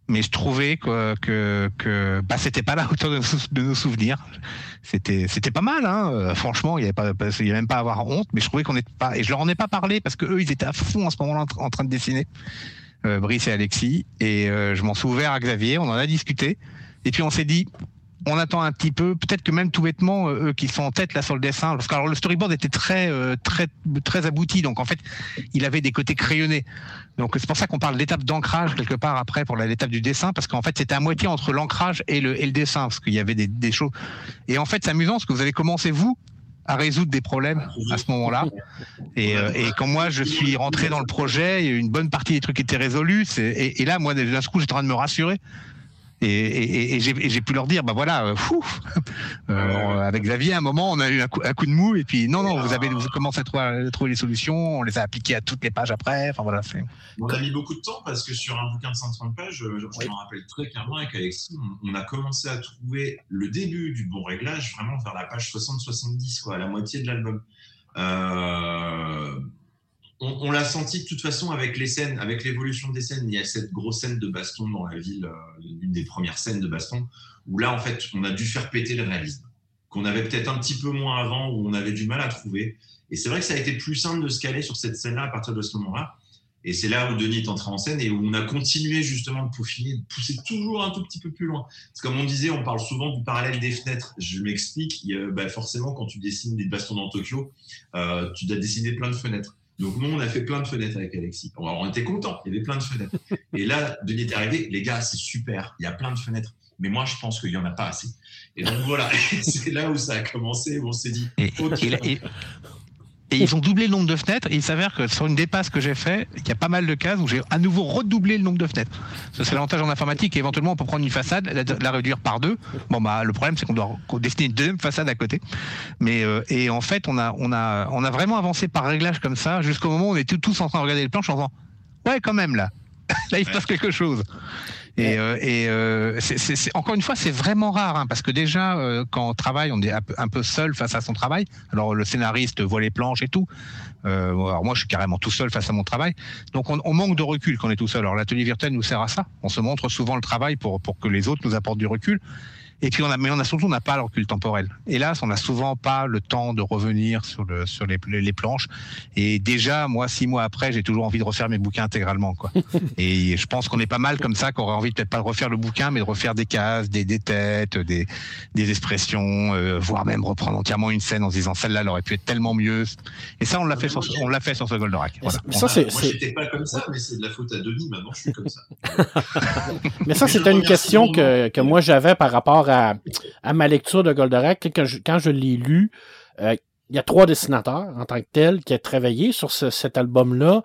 mais je trouvais que que, que bah, c'était pas la hauteur de, nos souvenirs. C'était c'était pas mal, hein. Franchement, il y avait pas, il y avait même pas à avoir honte, mais je trouvais qu'on n'était pas. Et je leur en ai pas parlé parce que eux, ils étaient à fond en ce moment-là en train de dessiner. Euh, Brice et Alexis, et euh, je m'en suis ouvert à Xavier, on en a discuté, et puis on s'est dit, on attend un petit peu, peut-être que même tout bêtement, euh, eux qui sont en tête là sur le dessin, parce que alors, le storyboard était très très très abouti, donc en fait, il avait des côtés crayonnés. Donc c'est pour ça qu'on parle d'étape d'ancrage quelque part après pour l'étape du dessin, parce qu'en fait c'était à moitié entre l'ancrage et le, et le dessin, parce qu'il y avait des, des choses. Et en fait, c'est amusant parce que vous avez commencé vous à résoudre des problèmes à ce moment-là. Et, euh, et, quand moi je suis rentré dans le projet, une bonne partie des trucs étaient résolus. Et, et, là, moi, d'un coup, j'étais en train de me rassurer. Et, et j'ai pu leur dire, bah voilà, euh, fou, euh, avec Xavier, à un moment, on a eu un coup, un coup, de mou, et puis non, non, vous avez vous commencé à trouver, trouver, les solutions, on les a appliquées à toutes les pages après. Enfin voilà. On a mis beaucoup de temps parce que sur un bouquin de 130 pages, je, je m'en rappelle très clairement avec Alexis, on, on, a commencé à trouver le début du bon réglage vraiment vers la page 60-70, quoi, à la moitié de l'album. Euh, on, l'a senti de toute façon avec les scènes, avec l'évolution des scènes. Il y a cette grosse scène de baston dans la ville, euh, une des premières scènes de baston, où là, en fait, on a dû faire péter le réalisme, qu'on avait peut-être un petit peu moins avant, où on avait du mal à trouver. Et c'est vrai que ça a été plus simple de se caler sur cette scène-là à partir de ce moment-là. Et c'est là où Denis est entré en scène et où on a continué justement de peaufiner, de pousser toujours un tout petit peu plus loin. Parce comme on disait, on parle souvent du parallèle des fenêtres. Je m'explique, bah forcément, quand tu dessines des bastons dans Tokyo, euh, tu dois dessiner plein de fenêtres. Donc nous, on a fait plein de fenêtres avec Alexis. On était contents, il y avait plein de fenêtres. Et là, Denis est arrivé, les gars, c'est super, il y a plein de fenêtres. Mais moi, je pense qu'il n'y en a pas assez. Et donc voilà, c'est là où ça a commencé, où on s'est dit, et ils ont doublé le nombre de fenêtres. Et il s'avère que sur une dépasse que j'ai fait, il y a pas mal de cases où j'ai à nouveau redoublé le nombre de fenêtres. C'est l'avantage en informatique. Et éventuellement, on peut prendre une façade, la, réduire par deux. Bon, bah, le problème, c'est qu'on doit dessiner une deuxième façade à côté. Mais, euh, et en fait, on a, on a, on a vraiment avancé par réglage comme ça jusqu'au moment où on était tous en train de regarder les planches en disant, ouais, quand même, là. là, il se passe quelque chose. Et, euh, et euh, c'est, encore une fois, c'est vraiment rare, hein, parce que déjà, euh, quand on travaille, on est un peu, seul face à son travail. Alors le scénariste voit les planches et tout. Euh, alors moi, je suis carrément tout seul face à mon travail. Donc on, on manque de recul quand on est tout seul. Alors l'atelier virtuel nous sert à ça. On se montre souvent le travail pour, pour que les autres nous apportent du recul. Et puis on a, mais on a surtout on n'a pas le recul temporel. Hélas, on n'a souvent pas le temps de revenir sur le sur les, les planches. Et déjà, moi, six mois après, j'ai toujours envie de refaire mes bouquins intégralement, quoi. et je pense qu'on est pas mal comme ça, qu'on aurait envie peut-être pas de refaire le bouquin, mais de refaire des cases, des, des têtes, des, des expressions, euh, voire même reprendre entièrement une scène en se disant celle-là, elle aurait pu être tellement mieux. Et ça, on l'a fait sur, on l'a fait sur ce Goldorak. Voilà. Ça, c'est, moi, j'étais pas comme ça, mais c'est de la faute à Denis. Maintenant, je suis comme ça. mais ça, c'était une question que, que moi j'avais par rapport à, ma lecture de Goldorak. Quand je, l'ai lu, euh, il y a trois dessinateurs en tant que tels qui ont travaillé sur ce, cet album-là.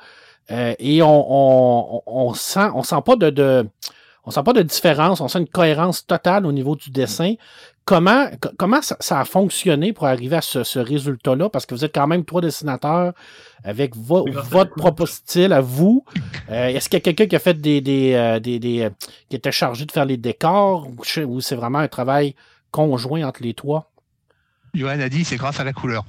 Euh, et on, on, de, on sent pas de différence, on sent une cohérence totale au niveau du dessin. Comment, comment ça, ça a fonctionné pour arriver à ce, ce résultat-là? Parce que vous êtes quand même trois dessinateurs avec vo votre propre style à vous. Euh, Est-ce qu'il y a quelqu'un qui a fait des, des, euh, des, des, euh, qui était chargé de faire les décors ou c'est vraiment un travail conjoint entre les trois? Johan a dit c'est grâce à la couleur.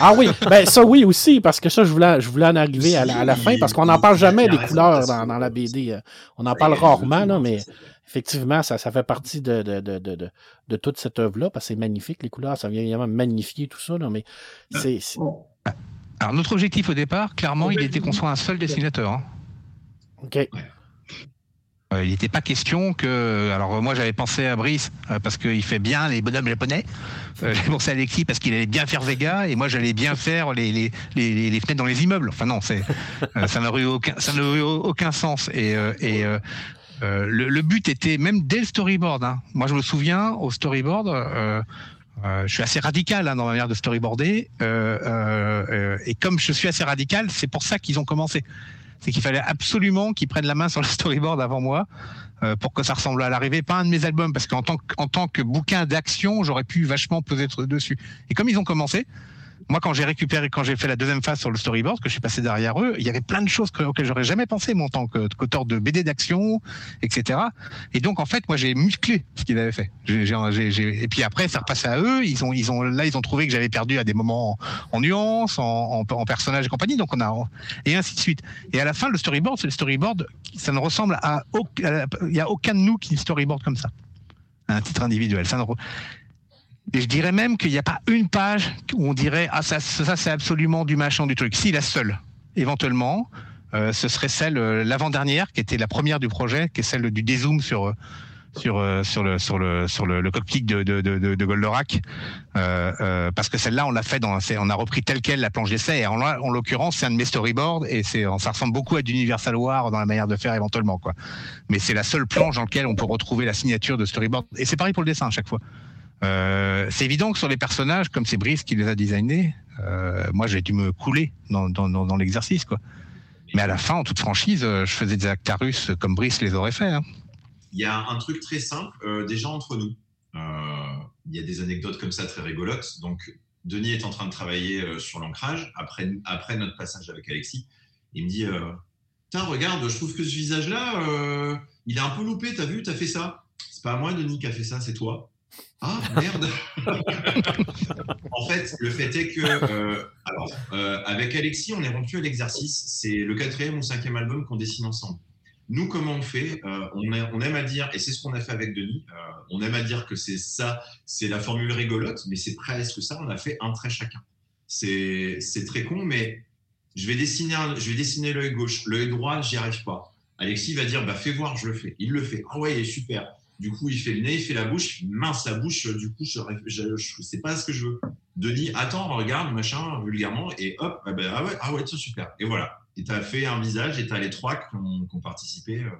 Ah oui, ben ça oui aussi, parce que ça, je voulais, je voulais en arriver à la, à la fin, parce qu'on n'en parle jamais des couleurs dans, dans, la BD. On en parle rarement, là, mais effectivement, ça, ça fait partie de, de, de, de, de toute cette œuvre-là, parce que c'est magnifique, les couleurs, ça vient évidemment magnifier tout ça, là, mais c'est. Alors, notre objectif au départ, clairement, il était qu'on soit un seul dessinateur. Hein. OK. Euh, il n'était pas question que. Alors, moi, j'avais pensé à Brice euh, parce qu'il fait bien les bonhommes japonais. Euh, j'avais pensé à Alexis parce qu'il allait bien faire Vega et moi, j'allais bien faire les, les, les, les, fenêtres dans les immeubles. Enfin, non, c'est, euh, ça n'aurait eu aucun, ça n'aurait eu aucun sens. Et, et le, le, but était, même dès le storyboard, hein, moi, je me souviens au storyboard. Euh, je suis assez radical hein, dans ma manière de storyboarder, et comme je suis assez radical, c'est pour ça qu'ils ont commencé c'est qu'il fallait absolument qu'ils prennent la main sur le storyboard avant moi euh, pour que ça ressemble à l'arrivée, pas un de mes albums, parce qu'en tant, tant que bouquin d'action, j'aurais pu vachement peser dessus. Et comme ils ont commencé, moi, quand j'ai récupéré, quand j'ai fait la deuxième phase sur le storyboard, que je suis passé derrière eux, il y avait plein de choses auxquelles j'aurais jamais pensé, moi, en tant qu'auteur de BD d'action, etc. Et donc, en fait, moi, j'ai musclé ce qu'ils avaient fait. Et puis après, ça repassé à eux. Ils ont, ils ont, là, ils ont trouvé que j'avais perdu à des moments en, nuances, en, en, personnage et compagnie. Donc, on a, et ainsi de suite. Et à la fin, le storyboard, c'est le storyboard, ça ne ressemble à il y a aucun de nous qui storyboard comme ça. Un titre individuel. Et je dirais même qu'il n'y a pas une page où on dirait ah ça, ça c'est absolument du machin du truc. Si la seule, éventuellement, euh, ce serait celle euh, l'avant-dernière qui était la première du projet, qui est celle du dézoom sur sur sur le sur le sur le, le de de de, Goldorak, euh, euh, parce que celle-là on l'a fait dans on a repris tel quel la planche d'essai. Et en, en l'occurrence c'est un de mes storyboards et ça ressemble beaucoup à du Universal War dans la manière de faire éventuellement quoi. Mais c'est la seule planche dans laquelle on peut retrouver la signature de storyboard. Et c'est pareil pour le dessin à chaque fois. Euh, c'est évident que sur les personnages, comme c'est Brice qui les a designés, euh, moi j'ai dû me couler dans, l'exercice, quoi. Mais à la fin, en toute franchise, euh, je faisais des Actarus comme Brice les aurait fait. Hein. Il y a un truc très simple, déjà entre nous. Il y a des anecdotes comme ça très rigolotes. Donc, Denis est en train de travailler sur l'ancrage après, après notre passage avec Alexis. Il me dit Tiens, regarde, je trouve que ce visage-là, il est un peu loupé, t'as vu, t'as fait ça. C'est pas moi, Denis, qui a fait ça, c'est toi. Ah merde En fait, le fait est que, euh, alors, euh, avec Alexis, on est rompu à l'exercice. C'est le quatrième ou cinquième album qu'on dessine ensemble. Nous, comment on fait euh, on, on, aime à dire, et c'est ce qu'on a fait avec Denis, on aime à dire que c'est ça, c'est la formule rigolote, mais c'est presque ça. On a fait un trait chacun. C'est très con, mais je vais dessiner, je vais dessiner l'œil gauche, l'œil droit, j'y arrive pas. Alexis va dire, bah fais voir, je le fais. Il le fait. Ah ouais, il est super. Du coup, il fait le nez, il fait la bouche. Mince, la bouche, du coup, je ne sais pas ce que je veux. Denis, attends, regarde, machin, vulgairement, et hop, ah, ben, ah ouais, ah ouais, c'est super. Et voilà. Et tu as fait un visage et tu as les trois qui ont, qui ont participé euh,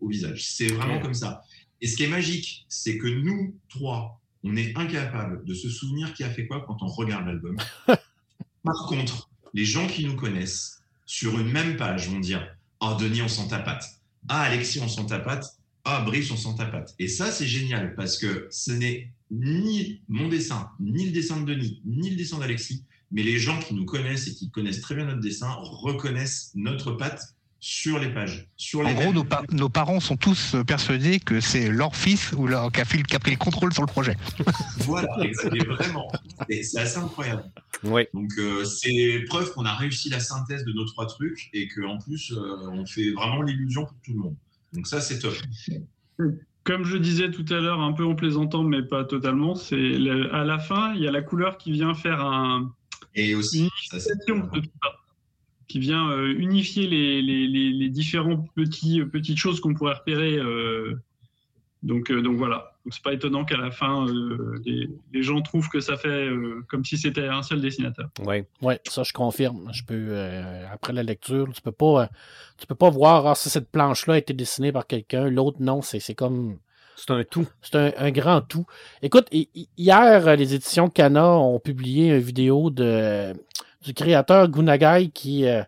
au visage. C'est vraiment ouais. comme ça. Et ce qui est magique, c'est que nous trois, on est incapable de se souvenir qui a fait quoi quand on regarde l'album. Par contre, les gens qui nous connaissent, sur une même page, vont dire Ah, oh, Denis, on sent ta patte. Ah, Alexis, on sent ta patte ah, Brice, on sent ta patte. Et ça, c'est génial parce que ce n'est ni mon dessin, ni le dessin de Denis, ni le dessin d'Alexis, mais les gens qui nous connaissent et qui connaissent très bien notre dessin reconnaissent notre patte sur les pages. Sur les en gros, nos, pa nos, parents sont tous persuadés que c'est leur fils ou leur qui a, fait, qui a pris le contrôle sur le projet. voilà, vraiment. C'est assez incroyable. Oui. Donc, euh, c'est preuve qu'on a réussi la synthèse de nos trois trucs et qu'en plus, euh, on fait vraiment l'illusion pour tout le monde. Donc ça, c'est top. comme je disais tout à l'heure, un peu en plaisantant, mais pas totalement, c'est à la fin, il y a la couleur qui vient faire un, et aussi, qui vient euh, unifier les, les, les, différents petits petites choses qu'on pourrait repérer. Euh, donc, donc voilà. Donc c'est pas étonnant qu'à la fin, les, les, gens trouvent que ça fait comme si c'était un seul dessinateur. Oui, ouais, ça je confirme. Je peux après la lecture, tu peux pas, tu peux pas voir ah, si cette planche-là a été dessinée par quelqu'un, l'autre non. C'est comme c'est un tout. C'est un, grand tout. Écoute, hier, les éditions Cana ont publié une vidéo de, du créateur Gunagai qui, euh,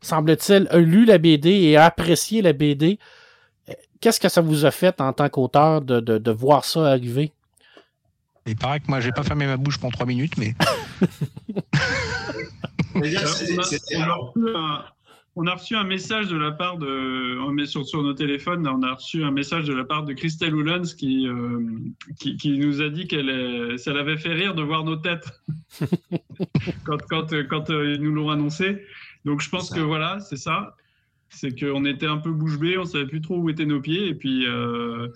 semble-t-il, a lu la BD et a apprécié la BD. Qu'est-ce que ça vous a fait en tant qu'auteur de, voir ça arriver? Il paraît que moi, j'ai pas fermé ma bouche pendant trois minutes, mais. on a reçu un message de la part de, on met sur, sur nos téléphones, on a reçu un message de la part de Christelle Oulans qui, euh, qui, nous a dit qu'elle ça l'avait fait rire de voir nos têtes quand, quand, quand euh, ils nous l'ont annoncé. Donc je pense que voilà, c'est ça. C'est qu'on était un peu bouche bée, on savait plus trop où étaient nos pieds et puis euh,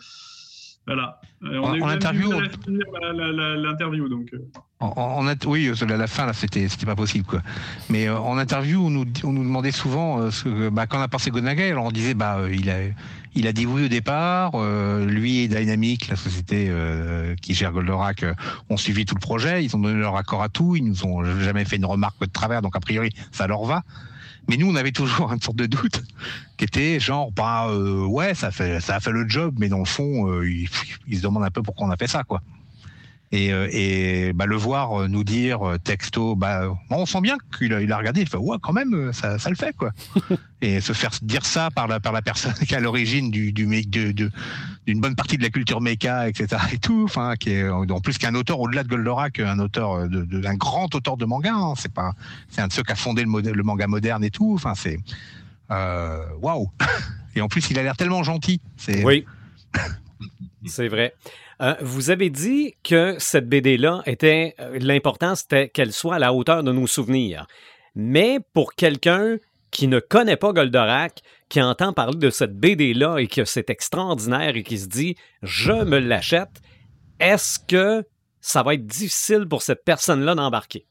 voilà. on en, a interview, l'interview donc. En, oui, à la fin, là, c'était, pas possible, quoi. Mais euh, en interview, on nous, on nous demandait souvent euh, ce bah, quand on a pensé Gonagai, alors on disait, bah, euh, il a, il a dit oui au départ. lui et Dynamic, la société qui gère Goldorak, ont suivi tout le projet. Ils ont donné leur accord à tout. Ils nous ont jamais fait une remarque de travers, donc a priori, ça leur va. Mais nous, on avait toujours une sorte de doute qui était genre, bah, ouais, ça fait, a fait le job, mais dans le fond, ils, ils se demandent un peu pourquoi on a fait ça, quoi et, euh, et bah, le voir euh, nous dire euh, texto, bah, on sent bien qu'il a, il a regardé, il fait ouais quand même ça, ça le fait quoi. et se faire dire ça par la par la personne qui est à l'origine du du de, de d'une bonne partie de la culture méca, etc. et tout, enfin qui est en plus qu'un auteur au-delà de Goldorak, un auteur de, d'un grand auteur de manga. Hein, c'est pas c'est un de ceux qui a fondé le, le manga moderne et tout. Enfin c'est waouh. et en plus il a l'air tellement gentil. C'est oui. C'est vrai. Euh, vous avez dit que cette BD-là était. Euh, l'important, c'était qu'elle soit à la hauteur de nos souvenirs. Mais pour quelqu'un qui ne connaît pas Goldorak, qui entend parler de cette BD-là et que c'est extraordinaire et qui se dit je me l'achète, est-ce que ça va être difficile pour cette personne-là d'embarquer?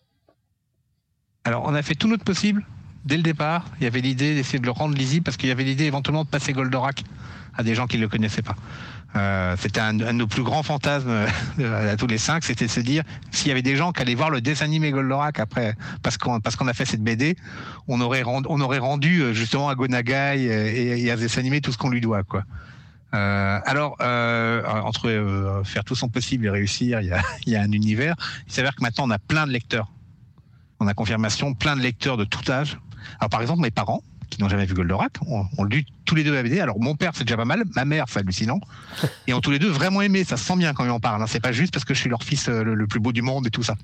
Alors, on a fait tout notre possible dès le départ. Il y avait l'idée d'essayer de le rendre lisible parce qu'il y avait l'idée éventuellement de passer Goldorak à des gens qui ne le connaissaient pas. Euh, c'était un, de nos plus grands fantasmes euh, à tous les cinq, c'était de se dire s'il y avait des gens qui allaient voir le dessin animé Goldorak après, parce qu'on parce qu'on a fait cette BD, on aurait rendu, on aurait rendu euh, justement à Gonagai et, et à ce dessin animé tout ce qu'on lui doit quoi. Euh, alors, euh, entre euh, faire tout son possible et réussir, il y a, y a un univers. Il s'avère que maintenant on a plein de lecteurs. On a confirmation, plein de lecteurs de tout âge. Alors par exemple, mes parents, qui n'ont jamais vu Goldorak. On, on lu tous les deux la BD. Alors mon père, c'est déjà pas mal. Ma mère, c'est hallucinant. Et ont tous les deux vraiment aimé. Ça se sent bien quand on en parle. Hein. C'est pas juste parce que je suis leur fils euh, le, plus beau du monde et tout ça.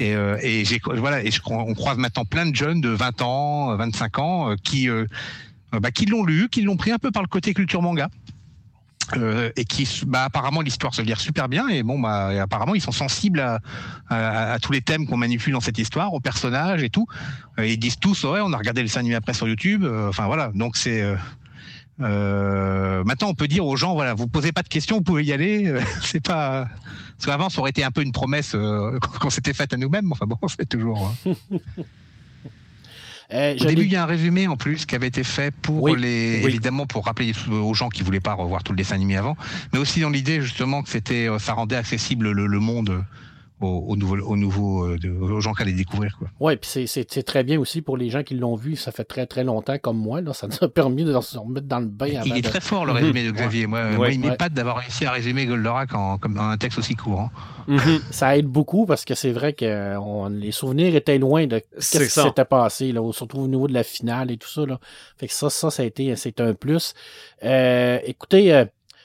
Et, euh, et j'ai voilà. Et je, on croise maintenant plein de jeunes de 20 ans, 25 ans, euh, qui bah, qui l'ont lu, qui l'ont pris un peu par le côté culture manga. Euh, et qui, bah, apparemment, l'histoire se lit super bien. Et bon, bah, apparemment, ils sont sensibles à, à, tous les thèmes qu'on manipule dans cette histoire, aux personnages et tout. Euh, ils disent tous, ouais, on a regardé les animé après sur YouTube. Euh, enfin voilà, donc c'est. maintenant, on peut dire aux gens, voilà, vous posez pas de questions, vous pouvez y aller. c'est pas. Parce qu'avant, ça aurait été un peu une promesse qu'on s'était faite à nous-mêmes. Enfin bon, c'est toujours. Hein. Euh, Au début, il y a un résumé en plus qui avait été fait pour les, évidemment, pour rappeler aux gens qui voulaient pas revoir tout le dessin animé avant, mais aussi dans l'idée justement que c'était, euh, ça rendait accessible le monde aux, nouveaux, aux, nouveaux, euh, aux gens qui allaient découvrir. Oui, puis c'est très bien aussi pour les gens qui l'ont vu. Ça fait très très longtemps comme moi. Là, ça nous a permis de se remettre dans le bain. Il est très fort le résumé de Xavier. Moi, moi il m'épate d'avoir réussi à résumer Goldorak en, comme, un texte aussi court. Hein. Mhm. ça aide beaucoup parce que c'est vrai que on, les souvenirs étaient loin de ce qui s'était passé, là, surtout au niveau de la finale et tout ça. Là. Fait que ça, ça, ça a été c'est un plus. Euh, écoutez, euh,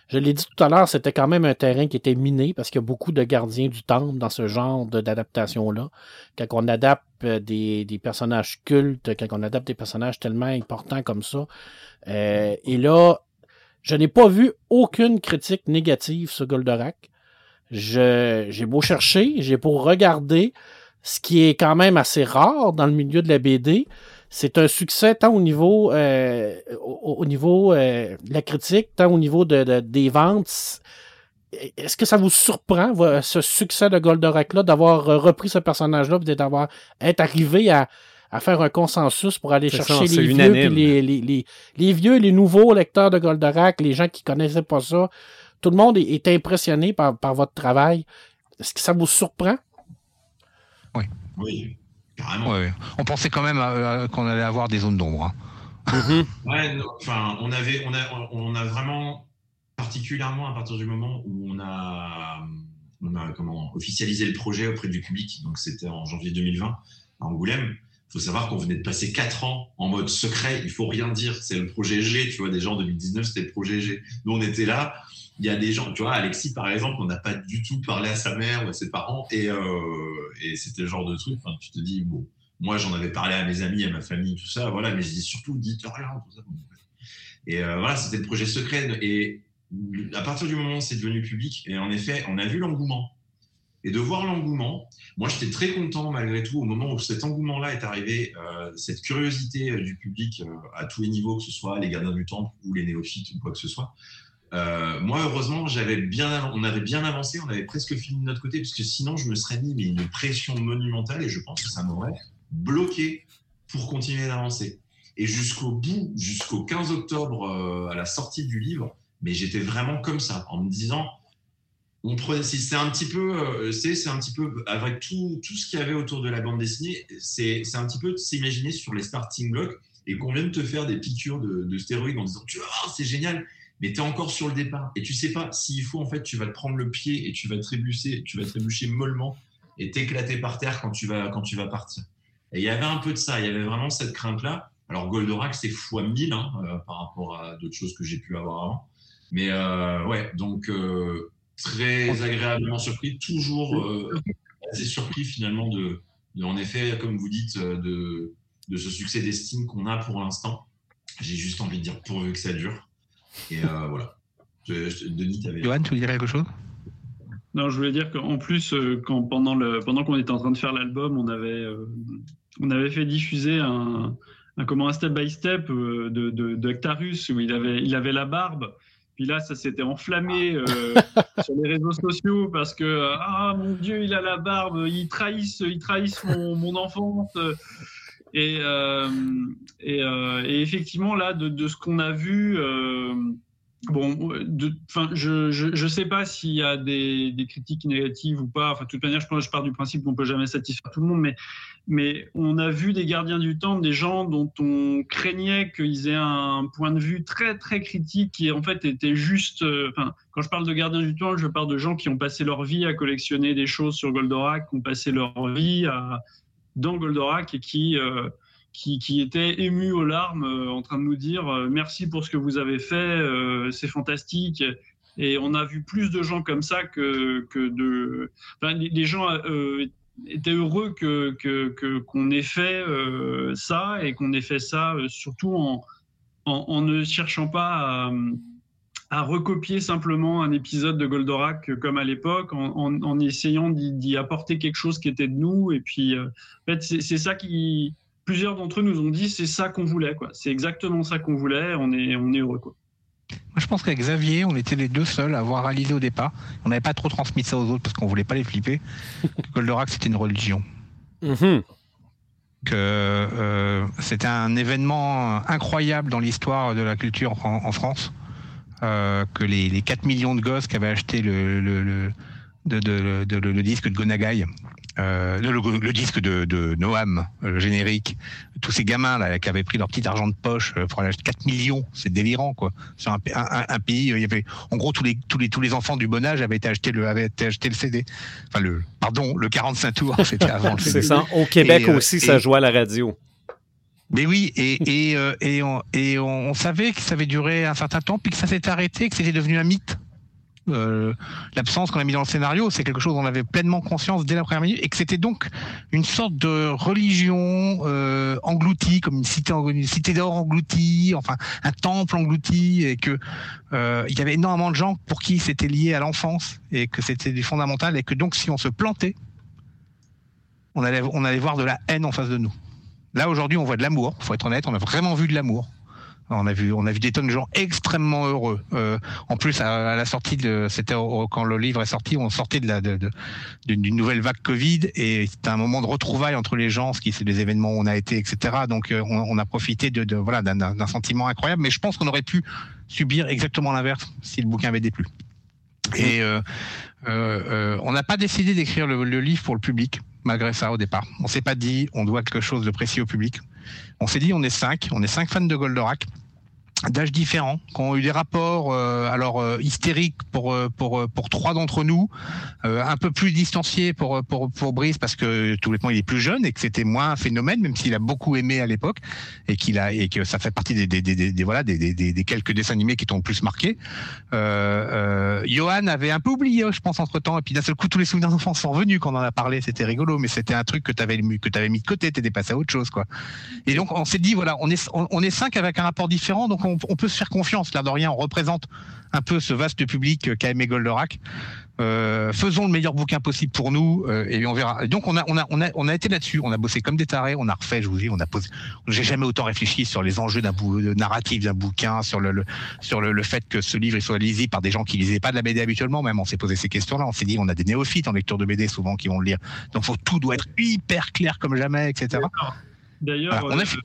je l'ai dit tout à l'heure, c'était quand même un terrain qui était miné parce qu'il y a beaucoup de gardiens du temple dans ce genre d'adaptation-là. Quand on adapte euh, des, personnages cultes, quand on adapte des personnages tellement importants comme ça. Euh, et là, je n'ai pas vu aucune critique négative sur Goldorak. J'ai beau chercher, j'ai beau regarder, ce qui est quand même assez rare dans le milieu de la BD c'est un succès tant au niveau, euh, au, niveau euh, de la critique, tant au niveau de, des ventes. est-ce que ça vous surprend, ce succès de Goldorak-là, d'avoir repris ce personnage-là, peut-être d'avoir être arrivé à, à faire un consensus pour aller chercher les vieux, les, les, les, vieux, les nouveaux lecteurs de Goldorak, les gens qui connaissaient pas ça. Tout le monde est, impressionné par, par, votre travail. Est-ce que ça vous surprend? Oui. Oui, carrément. On pensait quand même qu'on allait avoir des zones d'ombre. Hein. Ouais, enfin, on avait, on a, on a vraiment, particulièrement à partir du moment où on a, on a comment, officialisé le projet auprès du public, donc c'était en janvier 2020 à Angoulême. Il faut savoir qu'on venait de passer quatre ans en mode secret, il faut rien dire, c'est le projet G, tu vois, déjà en 2019, c'était le projet G. Nous, on était là, il y a des gens, tu vois, Alexis, par exemple, on n'a pas du tout parlé à sa mère ou à ses parents, et, euh, c'était le genre de truc, enfin, tu te dis, bon, moi, j'en avais parlé à mes amis, à ma famille, tout ça, voilà, mais je dis surtout, dites rien, tout ça. Et euh, voilà, c'était le projet secret, et à partir du moment où c'est devenu public, et en effet, on a vu l'engouement et de voir l'engouement. Moi, j'étais très content malgré tout au moment où cet engouement-là est arrivé, euh, cette curiosité euh, du public euh, à tous les niveaux, que ce soit les gardiens du temple ou les néophytes ou quoi que ce soit. moi, heureusement, j'avais bien, on avait bien avancé, on avait presque fini de notre côté, parce que sinon, je me serais mis mais une pression monumentale et je pense que ça m'aurait bloqué pour continuer d'avancer. Et jusqu'au bout, jusqu'au 15 octobre, à la sortie du livre, mais j'étais vraiment comme ça, en me disant, on c'est un petit peu, euh, c'est un petit peu avec tout, tout ce qu'il y avait autour de la bande dessinée, c'est un petit peu de s'imaginer sur les starting blocks et qu'on vient de te faire des piqûres de, stéroïdes en disant tu vois c'est génial, mais tu es encore sur le départ et tu sais pas s'il faut en fait tu vas te prendre le pied et tu vas trébucher, tu vas trébucher mollement et t'éclater par terre quand tu vas quand tu vas partir. Et il y avait un peu de ça, il y avait vraiment cette crainte là. Alors Goldorak c'est fois 1000 hein, euh, par rapport à d'autres choses que j'ai pu avoir avant. Mais euh, ouais, donc très agréablement surpris, toujours euh, assez surpris finalement de, en effet, comme vous dites, euh, de, de ce succès d'estime qu'on a pour l'instant. J'ai juste envie de dire pourvu que ça dure. Et euh, voilà. Denis, tu avais. Johan, tu veux dire quelque chose? Non, je voulais dire qu'en plus, quand, pendant, le, pendant qu'on était en train de faire l'album, on avait, on avait fait diffuser un, un, comment, un step by step de, de, de où il avait, il avait la barbe puis là, ça s'était enflammé euh, sur les réseaux sociaux parce que ah mon Dieu, il a la barbe, il trahisse, il trahisse mon, mon enfance. Et, euh, et, euh, et, effectivement, là, de, de ce qu'on a vu, bon, enfin, je, je, sais pas s'il y a des, des, critiques négatives ou pas. Enfin, de toute manière, je, je pars du principe qu'on peut jamais satisfaire tout le monde, mais mais on a vu des gardiens du temps, des gens dont on craignait qu'ils aient un point de vue très très critique qui en fait était juste. Euh, quand je parle de gardiens du temps, je parle de gens qui ont passé leur vie à collectionner des choses sur Goldorak, qui ont passé leur vie dans Goldorak et qui euh, qui, qui, étaient émus aux larmes, euh, en train de nous dire merci pour ce que vous avez fait, c'est fantastique. Et on a vu plus de gens comme ça que, que de. Enfin, les, gens était heureux que qu'on ait fait euh, ça et qu'on ait fait ça euh, surtout en, en, ne cherchant pas à, recopier simplement un épisode de Goldorak comme à l'époque, en, en, essayant d'y apporter quelque chose qui était de nous. Et puis, euh, en fait, c'est ça qui. Plusieurs d'entre eux nous ont dit c'est ça qu'on voulait, quoi. C'est exactement ça qu'on voulait. On est, on est heureux, quoi. Moi, je pense qu'avec Xavier, on était les deux seuls à avoir réalisé au départ. On n'avait pas trop transmis ça aux autres parce qu'on voulait pas les flipper. Goldorak, c'était une religion. Mm-hmm. Que euh, c'était un événement incroyable dans l'histoire de la culture en, France. Euh, que les, les, 4 millions de gosses qui avaient acheté le, le, le, le disque de Gonagai euh, le, disque de, Noam, euh, le générique, tous ces gamins là qui avaient pris leur petit argent de poche euh, pour aller acheter 4 millions, c'est délirant quoi. Sur un, pays, il y avait, en gros tous les tous les tous les enfants du bon âge avaient été achetés le avaient été acheté le CD, enfin le pardon le 45 tours, c'était avant le CD. Ça. Au Québec aussi, ça jouait à la radio. Mais oui, et, et, et, on, et on, savait que ça avait duré un certain temps, puis que ça s'était arrêté, que c'était devenu un mythe. Euh, l'absence qu'on a mis dans le scénario, c'est quelque chose dont on avait pleinement conscience dès la première minute, et que c'était donc une sorte de religion euh, engloutie, comme une cité, d'or engloutie, enfin un temple englouti, et que euh, il y avait énormément de gens pour qui c'était lié à l'enfance et que c'était du fondamental, et que donc si on se plantait, on allait, voir de la haine en face de nous. Là aujourd'hui, on voit de l'amour. Faut être honnête, on a vraiment vu de l'amour. On a vu, on a vu des tonnes de gens extrêmement heureux. Euh, en plus, à, la sortie de, c'était quand le livre est sorti, on sortait de la, d'une nouvelle vague Covid et c'était un moment de retrouvailles entre les gens, ce qui c'est des événements où on a été, etc. Donc, euh, on, a profité de, de voilà d'un, sentiment incroyable. Mais je pense qu'on aurait pu subir exactement l'inverse si le bouquin avait déplu. Et euh, on n'a pas décidé d'écrire le, livre pour le public, malgré ça au départ. On s'est pas dit on doit quelque chose de précis au public. On s'est dit on est cinq, on est cinq fans de Goldorak d'âges différents, qui ont eu des rapports euh, alors euh, hystériques pour euh, pour pour trois d'entre nous, euh, un peu plus distanciés pour pour pour Brice parce que tout bêtement il est plus jeune et que c'était moins un phénomène même s'il a beaucoup aimé à l'époque et qu'il a et que ça fait partie des des, des, des, voilà des, des, des, quelques dessins animés qui t'ont le plus marqué. Euh, Johan avait un peu oublié je pense entre temps et puis d'un seul coup tous les souvenirs d'enfance sont revenus quand on en a parlé c'était rigolo mais c'était un truc que tu avais que avais mis de côté t'étais passé à autre chose quoi. Et donc on s'est dit voilà on est on, est cinq avec un rapport différent donc on, on, peut se faire confiance. L'air de rien, on représente un peu ce vaste public qu'a aimé Goldorak. Euh, faisons le meilleur bouquin possible pour nous euh, et on verra. Donc on a on a on a on a été là-dessus. On a bossé comme des tarés. On a refait. Je vous dis, on a posé. J'ai jamais autant réfléchi sur les enjeux d'un narratif d'un bouquin, sur le, sur le, fait que ce livre soit lisible par des gens qui lisaient pas de la BD habituellement. Même on s'est posé ces questions-là. On s'est dit, on a des néophytes en lecture de BD souvent qui vont le lire. Donc tout doit être hyper clair comme jamais, etc. D'ailleurs, on a fi...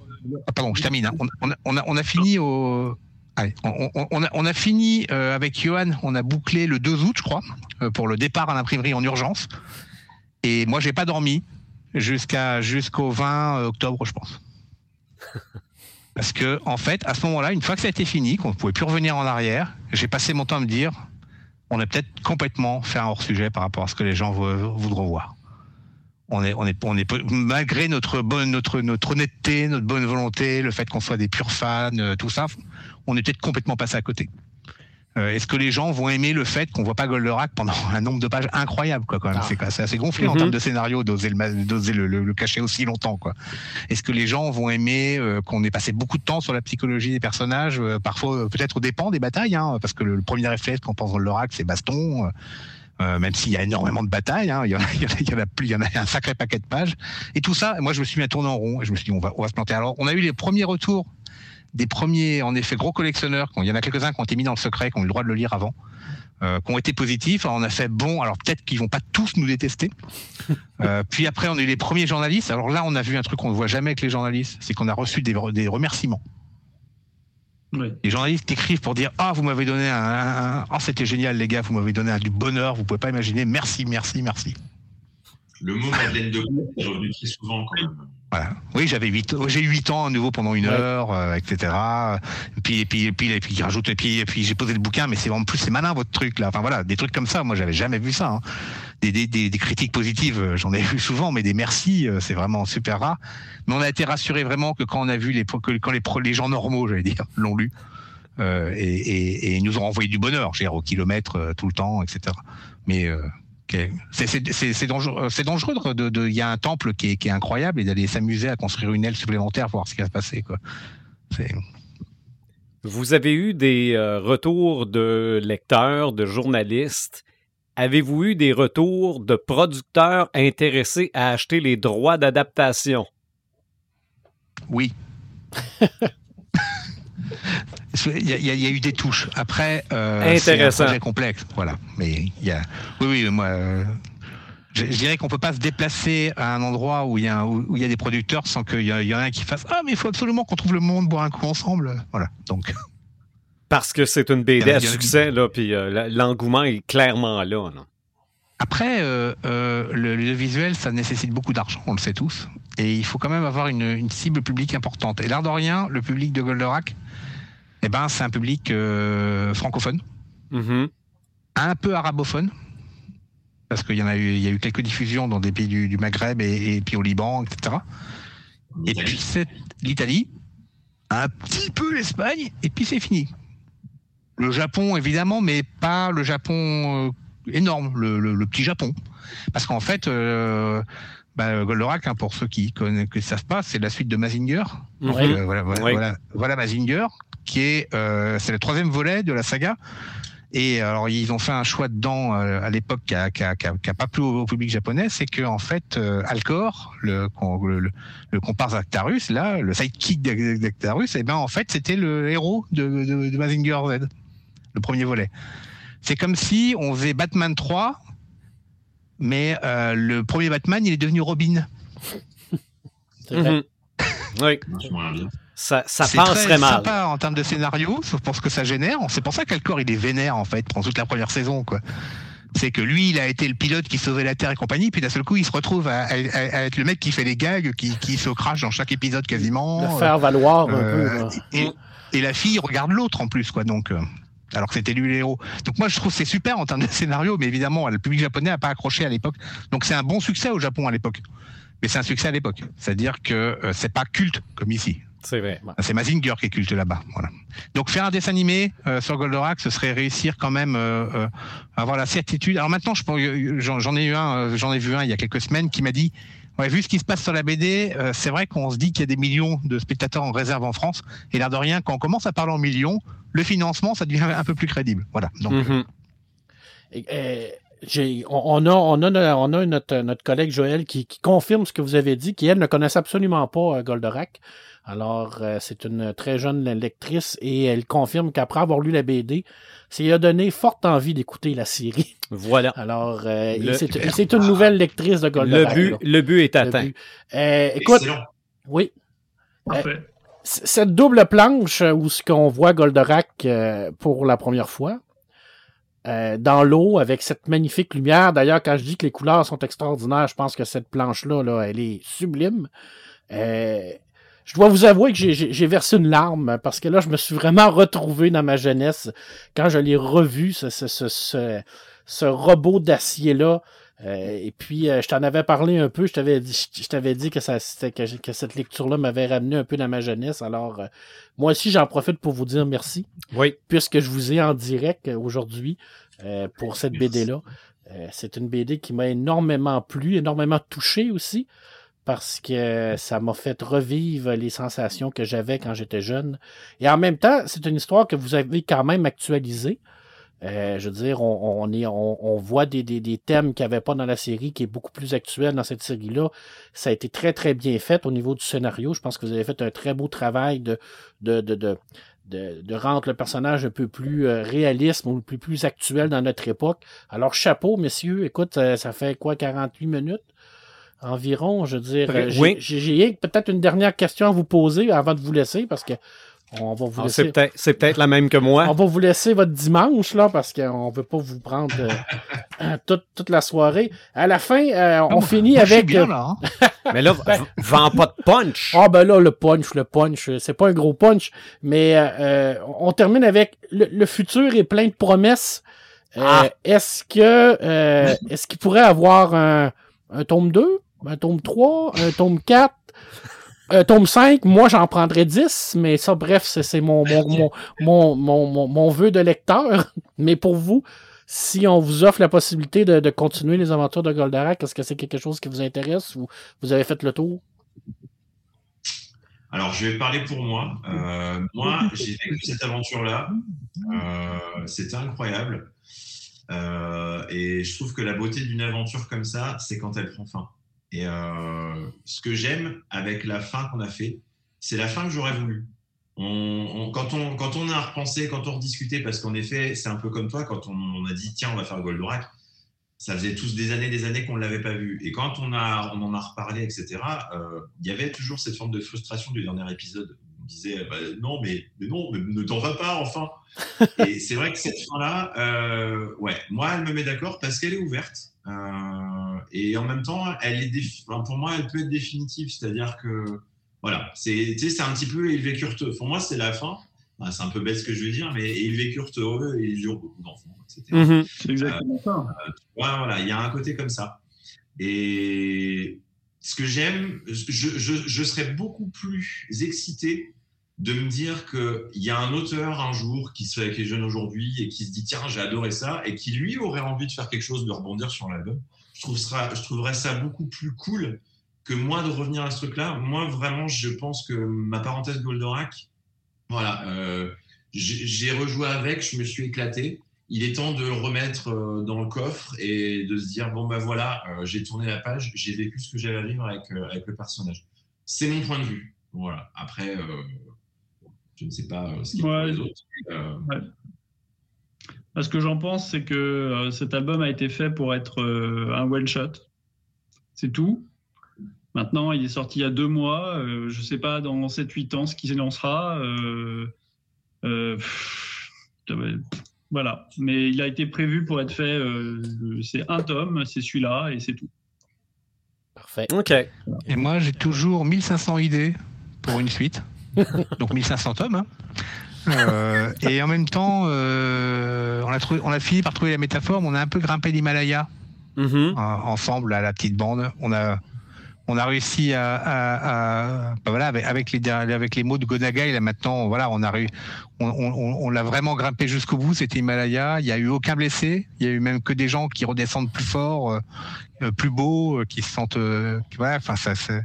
ah, pardon, je termine. Hein. On, a, on, a, on a fini au Allez, on, on, a, on, a, fini euh, avec Johan, on a bouclé le 2 août, je crois, euh, pour le départ à l'imprimerie en urgence. Et moi, j'ai pas dormi jusqu'à jusqu'au 20 octobre, je pense. Parce que en fait, à ce moment-là, une fois que ça a été fini, qu'on ne pouvait plus revenir en arrière, j'ai passé mon temps à me dire, on a peut-être complètement fait un hors sujet par rapport à ce que les gens voudront voir. On est, on est, on est, malgré notre bonne, notre, notre honnêteté, notre bonne volonté, le fait qu'on soit des purs fans, euh, tout ça, on est peut-être complètement passé à côté. Euh, Est-ce que les gens vont aimer le fait qu'on voit pas Goldorak pendant un nombre de pages incroyable quoi quand même? Ah. c'est assez gonflé mm -hmm. en termes de scénario d'oser le, doser le, le, le, cacher aussi longtemps quoi. Est-ce que les gens vont aimer euh, qu'on ait passé beaucoup de temps sur la psychologie des personnages? Euh, parfois euh, peut-être au dépend des batailles hein, parce que le, premier réflexe quand on pense Goldorak c'est baston euh, même s'il y a énormément de batailles, hein, il, y en a, il, y en a, il, y en a, plus, il y en a un sacré paquet de pages. Et tout ça, moi je me suis mis à tourner en rond et je me suis dit on va, on va se planter. Alors on a eu les premiers retours des premiers, en effet, gros collectionneurs. Il y en a quelques-uns qui ont été mis dans le secret, qui ont eu le droit de le lire avant, euh, qui ont été positifs. Alors on a fait bon. Alors peut-être qu'ils vont pas tous nous détester. euh, puis après, on a eu les premiers journalistes. Alors là, on a vu un truc qu'on ne voit jamais avec les journalistes, c'est qu'on a reçu des, des remerciements. Les journalistes écrivent pour dire ah vous m'avez donné un, un oh c'était génial les gars vous m'avez donné du bonheur vous pouvez pas imaginer. Merci merci merci le mot Madeleine de Gaulle est revenu très souvent quand même voilà. Oui, j'avais 8 j'ai eu 8 ans à nouveau pendant une ouais. heure, euh, etc. Et puis, et puis, et puis, et puis, rajoute, et puis, et puis j'ai posé le bouquin, mais c'est en plus, c'est malin votre truc là. Enfin voilà, des trucs comme ça, moi j'avais jamais vu ça. Hein. Des, des, des, des, critiques positives, euh, j'en ai vu souvent, mais des merci, euh, c'est vraiment super rare. Mais on a été rassuré vraiment que quand on a vu les, que, quand les, les gens normaux, j'allais dire, l'ont lu, euh, et, et, et, ils nous ont envoyé du bonheur, j'ai au kilomètre euh, tout le temps, etc. Mais euh, Okay. C'est dangereux. C'est dangereux. Il de, de, y a un temple qui est, qui est incroyable et d'aller s'amuser à construire une aile supplémentaire pour voir ce qui va se passer. Quoi. Vous avez eu des euh, retours de lecteurs, de journalistes? Avez-vous eu des retours de producteurs intéressés à acheter les droits d'adaptation? Oui. Il y, a, il y, a, eu des touches. Après, euh, c'est un projet complexe, voilà. Mais il y a, oui, oui, moi, euh, je, je, dirais qu'on peut pas se déplacer à un endroit où il y a, où, où il y a des producteurs sans qu'il y, y en ait un qui fasse ah mais il faut absolument qu'on trouve le monde boire un coup ensemble, voilà. Donc. Parce que c'est une BD à succès là, puis euh, l'engouement est clairement là. Non? Après, euh, euh, le, le, visuel, ça nécessite beaucoup d'argent, on le sait tous. Et il faut quand même avoir une, une cible publique importante. Et l'air de rien, le public de Goldorak, eh ben, c'est un public euh, francophone, mm -hmm. un peu arabophone, parce qu'il y en a eu, il y a eu quelques diffusions dans des pays du, du Maghreb et, et, puis au Liban, etc. Et puis c'est l'Italie, un petit peu l'Espagne, et puis c'est fini. Le Japon, évidemment, mais pas le Japon euh, énorme, le, le, le, petit Japon. Parce qu'en fait, euh, bah, Goldorak, hein, pour ceux qui ne savent pas, c'est la suite de Mazinger. Mhm. Euh, voilà, voilà, oui. voilà, voilà, Mazinger, qui est, euh, c'est le troisième volet de la saga. Et alors, ils ont fait un choix dedans euh, à l'époque qui a, qui, a, qui, a, qui a, pas plu au, public japonais, c'est que en fait, euh, Alcor, le, le, le, comparse d'Actarus, là, le sidekick d'Actarus, et eh ben en fait, c'était le héros de, de, de Mazinger Z, le premier volet. C'est comme si on faisait Batman 3, mais euh, le premier Batman, il est devenu Robin. C'est vrai. -hmm. oui ça, ça penserait très mal. sympa en termes de scénario, sauf pour ce que ça génère. C'est pour ça qu'Alcor il est vénère en fait pendant toute la première saison quoi. C'est que lui, il a été le pilote qui sauvait la Terre et compagnie, puis d'un seul coup, il se retrouve à, à, à, être le mec qui fait les gags, qui, qui se crache dans chaque épisode quasiment. Le faire valoir euh, un peu. Et, et, la fille regarde l'autre en plus, quoi. Donc, euh, alors que c'était lui le héros. Donc moi, je trouve c'est super en termes de scénario, mais évidemment, le public japonais n'a pas accroché à l'époque. Donc c'est un bon succès au Japon à l'époque. Mais c'est un succès à l'époque. C'est-à-dire que euh, c'est pas culte comme ici. C'est vrai. C'est Mazinger qui est culte là-bas. Voilà. Donc faire un dessin animé euh, sur Goldorak, ce serait réussir quand même euh, euh, avoir la certitude. Alors maintenant, j'en ai eu un, j'en ai vu un il y a quelques semaines qui m'a dit. Ouais, vu ce qui se passe sur la BD, c'est vrai qu'on se dit qu'il y a des millions de spectateurs en réserve en France. Et l'air de rien, quand on commence à parler en millions, le financement, ça devient un peu plus crédible. Voilà. Donc, mm -hmm. et, on, a, on, a, on a notre, notre collègue Joël qui, qui, confirme ce que vous avez dit, qui elle ne connaissait absolument pas Goldorak. Alors, euh, c'est une très jeune lectrice et elle confirme qu'après avoir lu la BD, ça lui a donné forte envie d'écouter la série. Voilà. Alors, euh, c'est une nouvelle lectrice de Goldorak. Le but, le but est atteint. But. Euh, écoute, Excellent. oui. cette double planche où ce qu'on voit Goldorak pour la première fois, euh, dans l'eau avec cette magnifique lumière. D'ailleurs, quand je dis que les couleurs sont extraordinaires, je pense que cette planche-là, là, elle est sublime. Euh, je dois vous avouer que j'ai versé une larme parce que là, je me suis vraiment retrouvé dans ma jeunesse quand je l'ai revu, ce, ce, ce, ce robot d'acier-là. Euh, et puis, euh, je t'en avais parlé un peu. Je t'avais dit, je t'avais dit que, ça, que, que cette lecture-là m'avait ramené un peu dans ma jeunesse. Alors, euh, moi aussi, j'en profite pour vous dire merci. Oui. Puisque je vous ai en direct aujourd'hui pour cette BD-là. C'est une BD qui m'a énormément plu, énormément touché aussi parce que ça m'a fait revivre les sensations que j'avais quand j'étais jeune. Et en même temps, c'est une histoire que vous avez quand même actualisée. Euh, je veux dire, on, voit des, thèmes qu'il n'y avait pas dans la série, qui est beaucoup plus actuel dans cette série-là. Ça a été très, très bien fait au niveau du scénario. Je pense que vous avez fait un très beau travail de, de, de, rendre le personnage un peu plus euh, réaliste ou plus, plus actuel dans notre époque. Alors, chapeau, messieurs. Écoute, ça, ça fait quoi, 48 minutes? Environ, je veux dire. Oui. J'ai peut-être une dernière question à vous poser avant de vous laisser parce que on va vous ah, laisser. C'est peut-être peut la même que moi. On va vous laisser votre dimanche là parce qu'on veut pas vous prendre euh, toute, toute, la soirée. À la fin, euh, on oh, finit avec. Bien, là, hein? mais là, ben, vends pas de punch. Ah ben là, le punch, le punch, c'est pas un gros punch, mais euh, on termine avec le, le, futur est plein de promesses. Ah. Est-ce que est-ce qu'il pourrait avoir un, un tome 2? un tome 3, un tome 4, un tome 5, moi j'en prendrais 10, mais ça, bref, c'est mon mon, mon, mon, mon, vœu de lecteur. Mais pour vous, si on vous offre la possibilité de, de continuer les aventures de Goldarak, est-ce que c'est quelque chose qui vous intéresse ou vous avez fait le tour? Alors, je vais parler pour moi. Euh, moi, j'ai vécu cette aventure-là. Euh, C'était incroyable. Euh, et je trouve que la beauté d'une aventure comme ça, c'est quand elle prend fin. Et euh, ce que j'aime avec la fin qu'on a fait, c'est la fin que j'aurais voulu. Quand, on, a repensé, quand on rediscutait, parce qu'en effet, c'est un peu comme toi, quand on, on, a dit tiens, on va faire Goldorak, ça faisait tous des années, des années qu'on ne l'avait pas vu. Et quand on, a, on en a reparlé, etc., euh, il y avait toujours cette forme de frustration du dernier épisode. On disait bah, non, mais, mais non, mais ne t'en va pas, enfin. Et c'est vrai que cette fin-là, euh, ouais, moi, elle me met d'accord parce qu'elle est ouverte. Euh, et en même temps, elle est enfin, pour moi, elle peut être définitive. C'est-à-dire que, voilà, c'est un petit peu ils vécurent. Pour moi, c'est la fin. Bah, c'est un peu bête ce que je veux dire, mais ils vécurent heureux et ils eurent beaucoup d'enfants, etc. Mm -hmm. C'est exactement ça. Euh, ouais, voilà, il y a un côté comme ça. Et ce que j'aime, je, je, je, serais beaucoup plus excité de me dire qu'il y a un auteur un jour qui, se, qui est jeune aujourd'hui et qui se dit tiens j'ai adoré ça et qui lui aurait envie de faire quelque chose de rebondir sur l'album je, trouverais ça beaucoup plus cool que moi de revenir à ce truc là moi vraiment je pense que ma parenthèse Goldorak voilà euh, j'ai rejoué avec je me suis éclaté il est temps de le remettre euh, dans le coffre et de se dire bon ben voilà, euh, j'ai tourné la page, j'ai vécu ce que j'avais à vivre avec, avec le personnage. C'est mon point de vue. Voilà. Après, je ne sais pas euh, ce qu'il y a pour Ouais. les autres. Euh, Bah, Ce que j'en pense, c'est que euh, cet album a été fait pour être un one shot. C'est tout. Maintenant, il est sorti il y a deux mois. euh, je ne sais pas dans 7-8 ans ce qui s'élancera. Euh, euh, euh, voilà. Mais il a été prévu pour être fait. euh, c'est un tome, c'est celui-là, et c'est tout. Parfait. OK. Et moi, j'ai toujours 1500 idées pour une suite. Donc 1500 tomes. hein. Euh, et en même temps, euh, on, a trouvé, on a fini par trouver la métaphore, mais on a un peu grimpé l'Himalaya Mhm. euh, ensemble à la petite bande. On a, on a réussi à, à- à- bah voilà, avec, avec les, avec les mots de Gonagai, là maintenant, voilà, on a réu- on, on, on- on l'a vraiment grimpé jusqu'au bout. C'était Himalaya. Il y a eu aucun blessé. Il y a eu même que des gens qui redescendent plus fort, euh, plus beaux, euh, qui se sentent, voilà, enfin ça, c'est.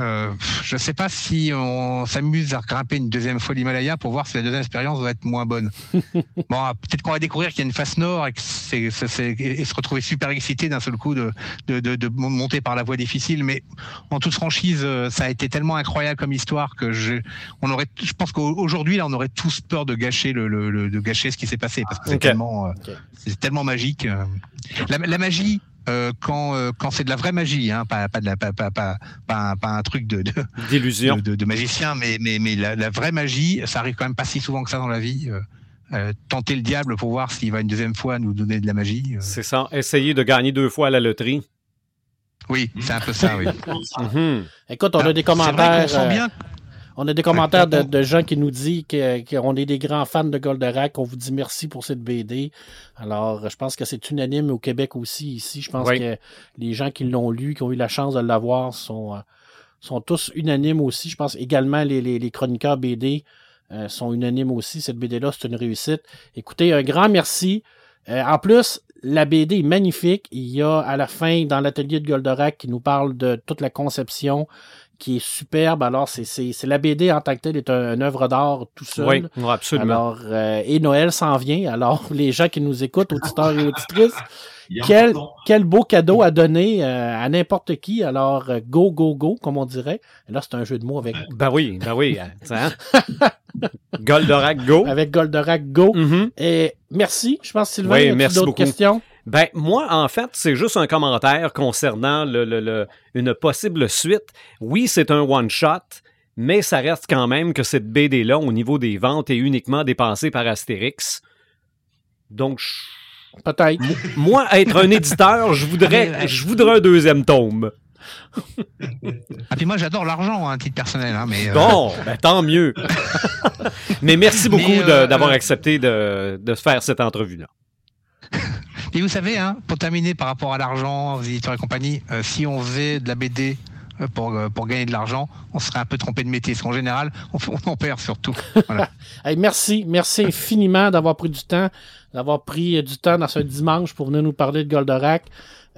Euh, je sais pas si on s'amuse à grimper une deuxième fois l'Himalaya pour voir si la deuxième expérience va être moins bonne. bon, ah, peut-être qu'on va découvrir qu'il y a une face nord et, que c'est, ça, c'est- et se retrouver super excité d'un seul coup de, de, de, de monter par la voie difficile. Mais en toute franchise, euh, ça a été tellement incroyable comme histoire que je, on aurait, je pense qu'aujourd'hui là, on aurait tous peur de gâcher le, le- le- de gâcher ce qui s'est passé parce que c'est tellement, euh, c'est tellement magique. La, la magie. Euh, quand euh, quand c'est de la vraie magie, hein, pas pas de la pas pas pas, pas un, pas un truc de, de, D'illusion. de, de- de magicien, mais, mais, mais la, la vraie magie, ça arrive quand même pas si souvent que ça dans la vie. Euh, tenter le diable pour voir s'il va une deuxième fois nous donner de la magie. euh, C'est ça. Essayer de gagner deux fois à la loterie. oui, c'est un peu ça, oui. Mhm. Écoute, on a des vrai commentaires. sent euh, bien. On a des commentaires de, gens qui nous disent que- qu'on est des grands fans de Goldorak. On vous dit merci pour cette BD. Alors, je pense que c'est unanime au Québec aussi. Ici, je pense Oui. que les gens qui l'ont lu, qui ont eu la chance de l'avoir, sont, euh, sont tous unanimes aussi. Je pense également les, les, les chroniqueurs BD euh, sont unanimes aussi. Cette BD-là, c'est une réussite. Écoutez, un grand merci. Euh, en plus, la BD est magnifique. Il y a à la fin, dans l'atelier de Goldorak, qui nous parle de toute la conception qui est superbe. Alors, c'est, c'est, c'est la BD en tant que telle est un, une œuvre d'art tout seul. Oui, oui, absolument. Alors, euh, et Noël s'en vient. Alors, les gens qui nous écoutent, auditeurs et auditrices, quel, quel beau cadeau à donner euh, à n'importe qui. Alors, euh, go, go, go, comme on dirait. Et là, c'est un jeu de mots avec, Ben oui, ben oui. hein. Goldorak Go. avec Goldorak Go. Mhm. Et merci. Je pense, Sylvain, Oui, merci d'autres beaucoup. questions? Ben, moi, en fait, c'est juste un commentaire concernant le, le- le- une possible suite. Oui, c'est un one-shot, mais ça reste quand même que cette BD-là, au niveau des ventes, est uniquement dépensée par Astérix. Donc, je- Peut-être. moi, être un éditeur, je voudrais, je voudrais un deuxième tome. Ah, puis moi, j'adore l'argent, hein, à titre personnel. Hein, mais, euh, Bon, ben, tant mieux. mais merci beaucoup euh, d'avoir euh, accepté de, de faire cette entrevue-là. Et vous savez, hein, pour terminer par rapport à l'argent, aux éditeurs et compagnie, euh, si on faisait de la BD euh, pour, euh, pour gagner de l'argent, on serait un peu trompé de métier. Parce qu'en général, on, on en perd surtout. Voilà. Hey, merci, merci infiniment d'avoir pris du temps, d'avoir pris du temps dans ce dimanche pour venir nous parler de Goldorak.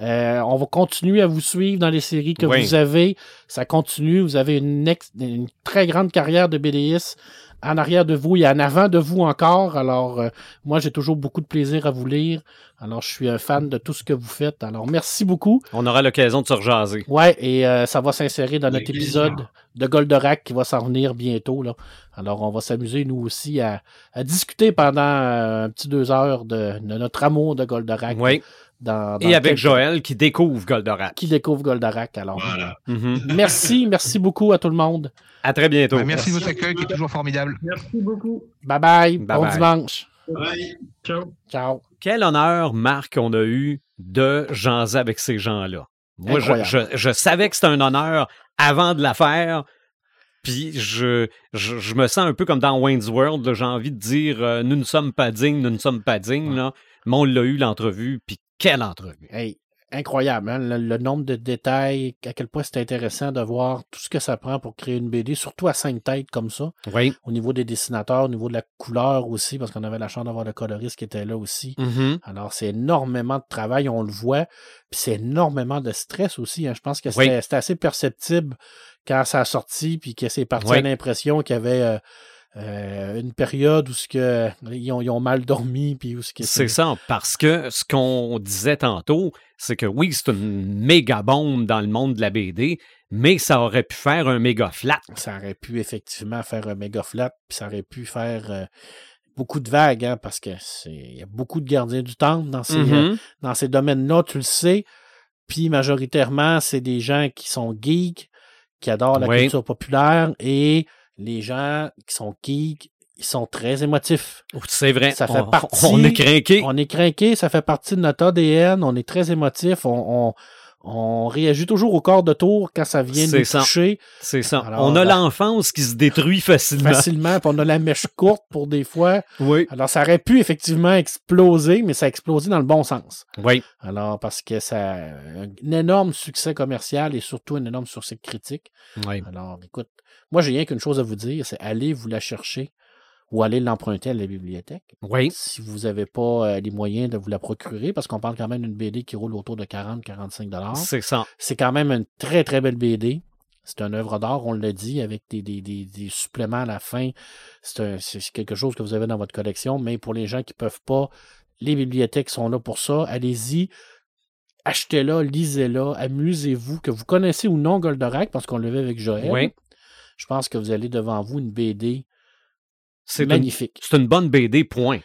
Euh, on va continuer à vous suivre dans les séries que Oui. vous avez. Ça continue. Vous avez une, ex- une très grande carrière de BDiste en arrière de vous et en avant de vous encore. Alors, euh, moi, j'ai toujours beaucoup de plaisir à vous lire. Alors, je suis un fan de tout ce que vous faites. Alors, merci beaucoup. On aura l'occasion de se rejaser. Ouais, et euh, ça va s'insérer dans notre épisode de Goldorak qui va s'en venir bientôt. Là. Alors, on va s'amuser, nous aussi, à, à discuter pendant euh, un petit deux heures de, de notre amour de Goldorak. Oui. Dans, dans Et avec quelques- Joël qui découvre Goldorak. Qui découvre Goldorak. Alors, Voilà. Mhm. merci, merci beaucoup à tout le monde. À très bientôt. Ouais, merci de votre accueil qui est toujours formidable. Merci beaucoup. Bye bye. Bye bon bye. dimanche. Bye. Ciao. Ciao. Quel honneur, Marc, on a eu de jaser avec ces gens-là. Moi, je, Incroyable. je- je savais que c'était un honneur avant de la faire. Puis je, je, je me sens un peu comme dans Wayne's World. J'ai envie de dire euh, nous ne sommes pas dignes, nous ne sommes pas dignes. là. Mais on l'a eu l'entrevue. Puis quelle entrevue. Hey, incroyable, hein, le, le nombre de détails, à quel point c'est intéressant de voir tout ce que ça prend pour créer une BD, surtout à cinq têtes comme ça. Oui. au niveau des dessinateurs, au niveau de la couleur aussi, parce qu'on avait la chance d'avoir le coloriste qui était là aussi. Mhm. Alors, c'est énormément de travail, on le voit. Puis c'est énormément de stress aussi. hein. Je pense que c'était assez perceptible quand ça a sorti, puis que c'est parti Oui. à l'impression qu'il y avait euh, euh, une période où ce que, ils, ont, ils ont mal dormi. Puis où ce que C'est ça, parce que ce qu'on disait tantôt, c'est que oui, c'est une méga bombe dans le monde de la BD, mais ça aurait pu faire un méga flat. Ça aurait pu effectivement faire un méga flat, puis ça aurait pu faire euh, beaucoup de vagues, hein, parce que c'est il y a beaucoup de gardiens du temple dans ces, euh, Mhm. dans ces domaines-là, tu le sais. Puis majoritairement, c'est des gens qui sont geeks, qui adorent la Oui. culture populaire, et les gens qui sont geeks, ils sont très émotifs. C'est vrai, Ça fait on, partie- on est craqué. On est craqué, ça fait partie de notre ADN, on est très émotif, on, on, on réagit toujours au corps de tour quand ça vient nous ça. toucher C'est ça. Alors, on a l'enfance qui se détruit facilement. facilement, puis on a la mèche courte pour des fois. Oui. Alors, ça aurait pu effectivement exploser, mais ça a explosé dans le bon sens. Oui. Alors, parce que ça a un énorme succès commercial et surtout un énorme succès critique. oui. Alors, écoute, moi, j'ai rien qu'une chose à vous dire, c'est allez vous la chercher ou allez l'emprunter à la bibliothèque. Oui. Si vous n'avez pas euh, les moyens de vous la procurer, parce qu'on parle quand même d'une BD qui roule autour de 40-45 dollars. C'est ça. C'est quand même une très, très belle BD. C'est une œuvre d'art, on l'a dit, avec des, des, des, des suppléments à la fin. C'est quelque chose que vous avez dans votre collection, mais pour les gens qui ne peuvent pas, les bibliothèques sont là pour ça. Allez-y, achetez-la, lisez-la, amusez-vous, que vous connaissez ou non Goldorak, parce qu'on le avec Joël. Oui. Je pense que vous avez devant vous une BD C'est une, magnifique. c'est une bonne BD, point.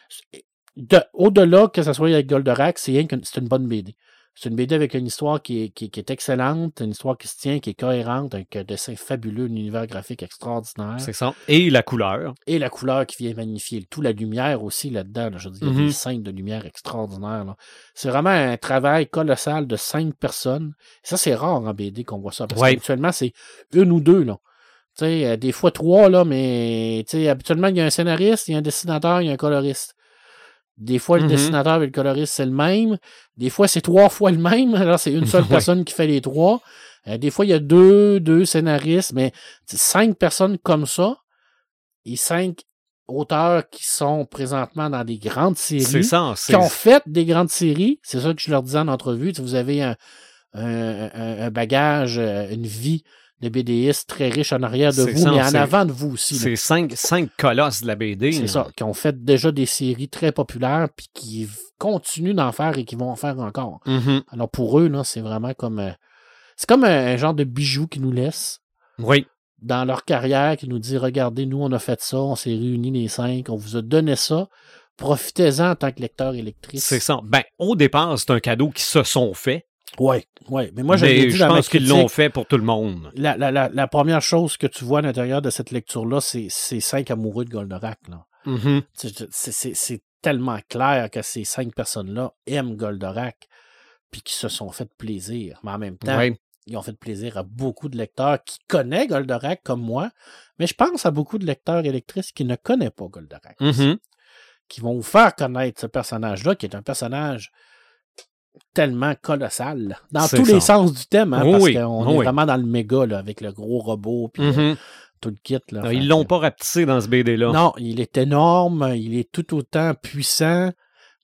de- au-delà que ça soit avec Goldorak, c'est rien que c'est une bonne BD. C'est une BD avec une histoire qui est, qui, qui est excellente, une histoire qui se tient, qui est cohérente, avec un dessin fabuleux, un univers graphique extraordinaire. C'est ça. Et la couleur. Et la couleur qui vient magnifier le tout, la lumière aussi là-dedans. là. je veux dire, il y a des scènes de lumière extraordinaires. C'est vraiment un travail colossal de cinq personnes. Ça, c'est rare en BD qu'on voit ça. Parce Ouais. qu'habituellement, c'est une ou deux. Là. Tu sais, euh, des fois trois, là, mais tu sais, habituellement, il y a un scénariste, il y a un dessinateur, il y a un coloriste. Des fois, le Mhm. dessinateur et le coloriste, c'est le même. Des fois, c'est trois fois le même. Alors, c'est une seule Ouais. personne qui fait les trois. Euh, des fois, il y a deux, deux scénaristes, mais cinq personnes comme ça et cinq auteurs qui sont présentement dans des grandes séries ça. qui ont fait des grandes séries. C'est ça que je leur disais en entrevue. Vous avez un, un- un- un bagage, euh, une vie de BDiste très riche en arrière de vous, ça, mais en avant de vous aussi. c'est cinq, cinq colosses de la BD. C'est ça, qui ont fait déjà des séries très populaires, puis qui continuent d'en faire et qui vont en faire encore. Mhm. Alors pour eux, c'est vraiment comme... euh, c'est comme un, un genre de bijou qu'ils nous laissent Oui. dans leur carrière, qui nous dit, regardez, nous, on a fait ça, on s'est réunis les cinq, on vous a donné ça, profitez-en en tant que lecteur et lectrice. C'est ça. Ben, au départ, c'est un cadeau qui se sont fait. Oui, oui. Mais moi, je l'ai mais dit je dans pense qu'ils l'ont fait pour tout le monde. La, la, la, la première chose que tu vois à l'intérieur de cette lecture-là, c'est c'est cinq amoureux de Goldorak. Mhm. C'est- tellement clair que ces cinq personnes-là aiment Goldorak puis qui se sont fait plaisir. Mais en même temps, Ouais. ils ont fait plaisir à beaucoup de lecteurs qui connaissent Goldorak comme moi, mais je pense à beaucoup de lecteurs et lectrices qui ne connaissent pas Goldorak, Mhm. qui vont vous faire connaître ce personnage-là, qui est un personnage tellement colossal, dans tous ça. les sens du thème, hein, Oui, parce oui. qu'on Oui, est vraiment dans le méga, là, avec le gros robot, puis euh, Mhm. tout le kit. Là, Non, Fait Ils l'ont pas rapetissé dans ce BD-là. non, il est énorme, il est tout autant puissant,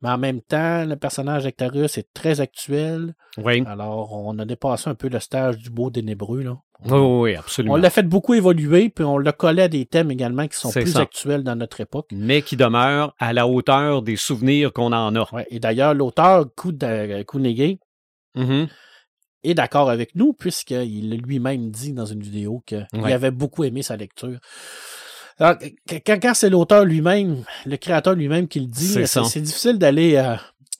mais en même temps, le personnage d'Actarus est très actuel. Oui. Alors, on a dépassé un peu le stage du beau ténébreux. Là. Oui, oui, oui, absolument. On l'a fait beaucoup évoluer, puis on l'a collé à des thèmes également qui sont plus ça. actuels dans notre époque. Mais qui demeure à la hauteur des souvenirs qu'on en a. Ouais, Et d'ailleurs, l'auteur Kou- Kounegay Mhm. est d'accord avec nous, puisqu'il lui-même dit dans une vidéo qu'il Ouais. avait beaucoup aimé sa lecture. Alors, qu- quand, quand c'est l'auteur lui-même, le créateur lui-même qui le dit, C'est c'est difficile d'aller euh,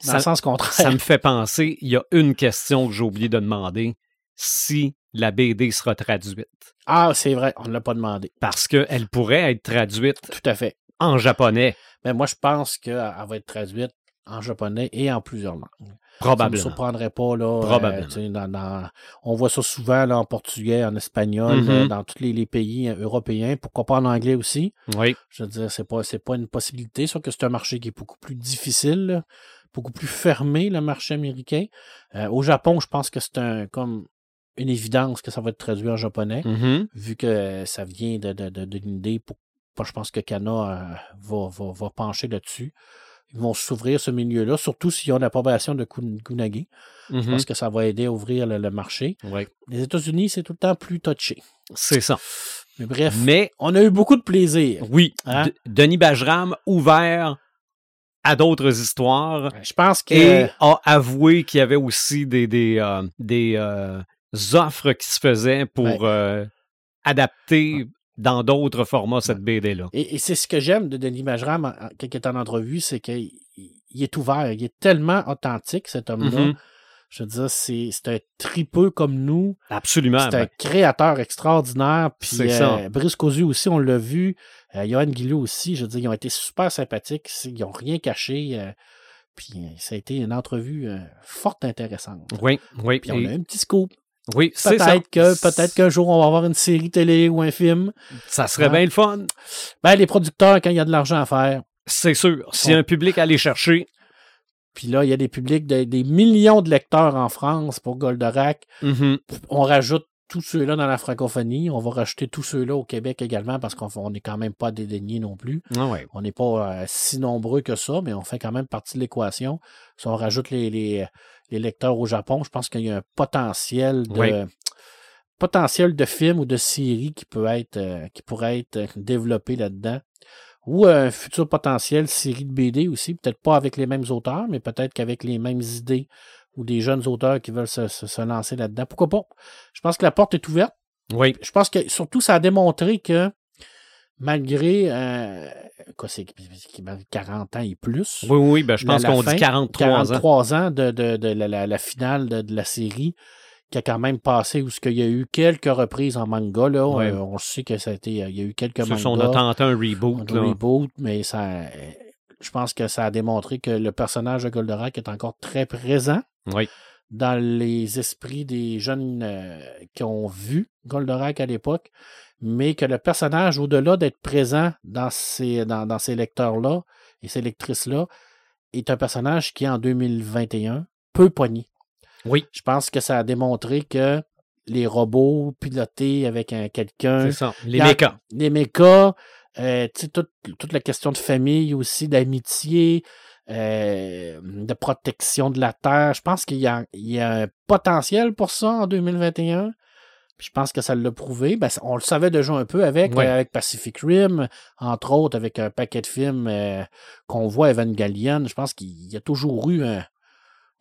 dans Ça- le sens contraire. Ça me fait penser, il y a une question que j'ai oublié de demander. Si la BD sera traduite. Ah, c'est vrai, on ne l'a pas demandé. Parce qu'elle pourrait être traduite Tout à fait. en japonais, Mais moi, je pense qu'elle va être traduite en japonais et en plusieurs langues. Ça ne me probablement. surprendrait pas. Là, Probablement. euh, dans- dans- on voit ça souvent là, en portugais, en espagnol, euh, dans tous les, les pays euh, européens. Pourquoi pas en anglais aussi? Oui, Je veux dire, pas, c'est pas une possibilité, sauf que c'est un marché qui est beaucoup plus difficile, là, beaucoup plus fermé, le marché américain. Euh, au Japon, je pense que c'est un comme une évidence que ça va être traduit en japonais, Mhm. vu que ça vient de, de, de- d'une idée pour. moi, Je pense que Kana va, va, va pencher là-dessus. Ils vont s'ouvrir ce milieu-là, surtout s'ils ont l'approbation de Kun- Kunage. Je pense que ça va aider à ouvrir le, le marché. Les États-Unis, c'est tout le temps plus touché. c'est ça. Mais bref, Mais on a eu beaucoup de plaisir. oui, Hein? Denis Bajram ouvert à d'autres histoires Je pense que et a avoué qu'il y avait aussi des, des, euh, des euh, offres qui se faisaient pour Ouais. euh, adapter dans d'autres formats cette BD-là. Et, et c'est ce que j'aime de Denis Majram quand il est en entrevue, c'est qu'il il est ouvert, il est tellement authentique, cet homme-là. Mhm. Je veux dire, c'est un tripeux comme nous. Absolument. C'est un ben, créateur extraordinaire. Puis C'est ça. euh, Brice Cosu aussi, on l'a vu. Euh, Johan Guillot aussi. Je veux dire, ils ont été super sympathiques. Ils n'ont rien caché. euh, puis ça a été une entrevue euh, fort intéressante. oui, oui. Puis on a un petit scoop. Oui, c'est ça. Peut-être que peut-être qu'un jour on va avoir une série télé ou un film. Ça serait Ah. bien le fun. Ben, les producteurs, quand il y a de l'argent à faire, C'est sûr. S'il y a un public à aller chercher, Puis là, il y a des publics, de- des millions de lecteurs en France pour Goldorak. mhm, On rajoute tous ceux-là dans la francophonie. On va rajouter tous ceux-là au Québec également parce qu'on n'est quand même pas dédaigné non plus. ah ouais. On n'est pas euh, si nombreux que ça, mais on fait quand même partie de l'équation. Si on rajoute les, les, les lecteurs au Japon, je pense qu'il y a un potentiel de Oui. potentiel de film ou de série qui peut être euh, qui pourrait être euh, développé là-dedans. Ou un futur potentiel série de BD aussi, peut-être pas avec les mêmes auteurs, mais peut-être qu'avec les mêmes idées ou des jeunes auteurs qui veulent se, se- se lancer là-dedans. Pourquoi pas? Je pense que la porte est ouverte Oui, je pense que surtout, ça a démontré que malgré euh, quoi, c'est 40 ans et plus, oui, oui. Ben, je pense qu'on dit 43 ans. 43 ans de, de, de la, la- la finale de, de la série, qui a quand même passé où ce qu'il y a eu quelques reprises en manga. Là, Ouais. Euh, on sait que ça a été, il y a eu quelques mangas. on a tenté un reboot. un là. reboot, mais ça, euh, je pense que ça a démontré que le personnage de Goldorak est encore très présent Oui, dans les esprits des jeunes euh, qui ont vu Goldorak à l'époque, mais que le personnage, au-delà d'être présent dans ces, dans, dans ces lecteurs-là et ces lectrices-là, est un personnage qui, en 2021, peut pogner. oui, Je pense que ça a démontré que les robots pilotés avec un quelqu'un, c'est ça. Les a- mécas. les mécas, euh, toute, toute la question de famille aussi, d'amitié, euh, de protection de la Terre. Je pense qu'il y a, il y a un potentiel pour ça en 2021. Puis je pense que ça l'a prouvé. Ben, on le savait déjà un peu avec, Ouais. euh, avec Pacific Rim, entre autres, avec un paquet de films euh, qu'on voit Evangelion. Je pense qu'il y a toujours eu un-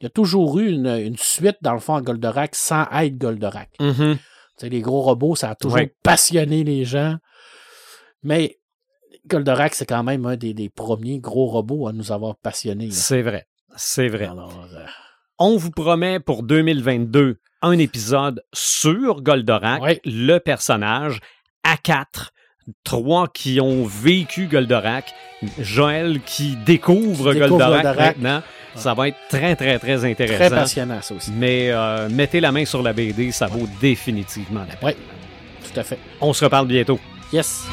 il y a toujours eu une, une suite, dans le fond, à Goldorak sans être Goldorak. Mhm. Sais, les gros robots, ça a toujours Ouais. passionné les gens. Mais Goldorak, c'est quand même un des, des premiers gros robots à nous avoir passionnés. C'est vrai. C'est vrai. Alors, euh, On vous promet pour 2022 un épisode sur Goldorak, le personnage, à quatre, trois qui ont vécu Goldorak, Joël qui découvre, Qui découvre Goldorak, Goldorak. maintenant. Ça va être très, très, très très intéressant. passionnant, ça aussi. Mais euh, mettez la main sur la BD, ça vaut définitivement la peine. Ouais. Tout à fait. On se reparle bientôt. Yes.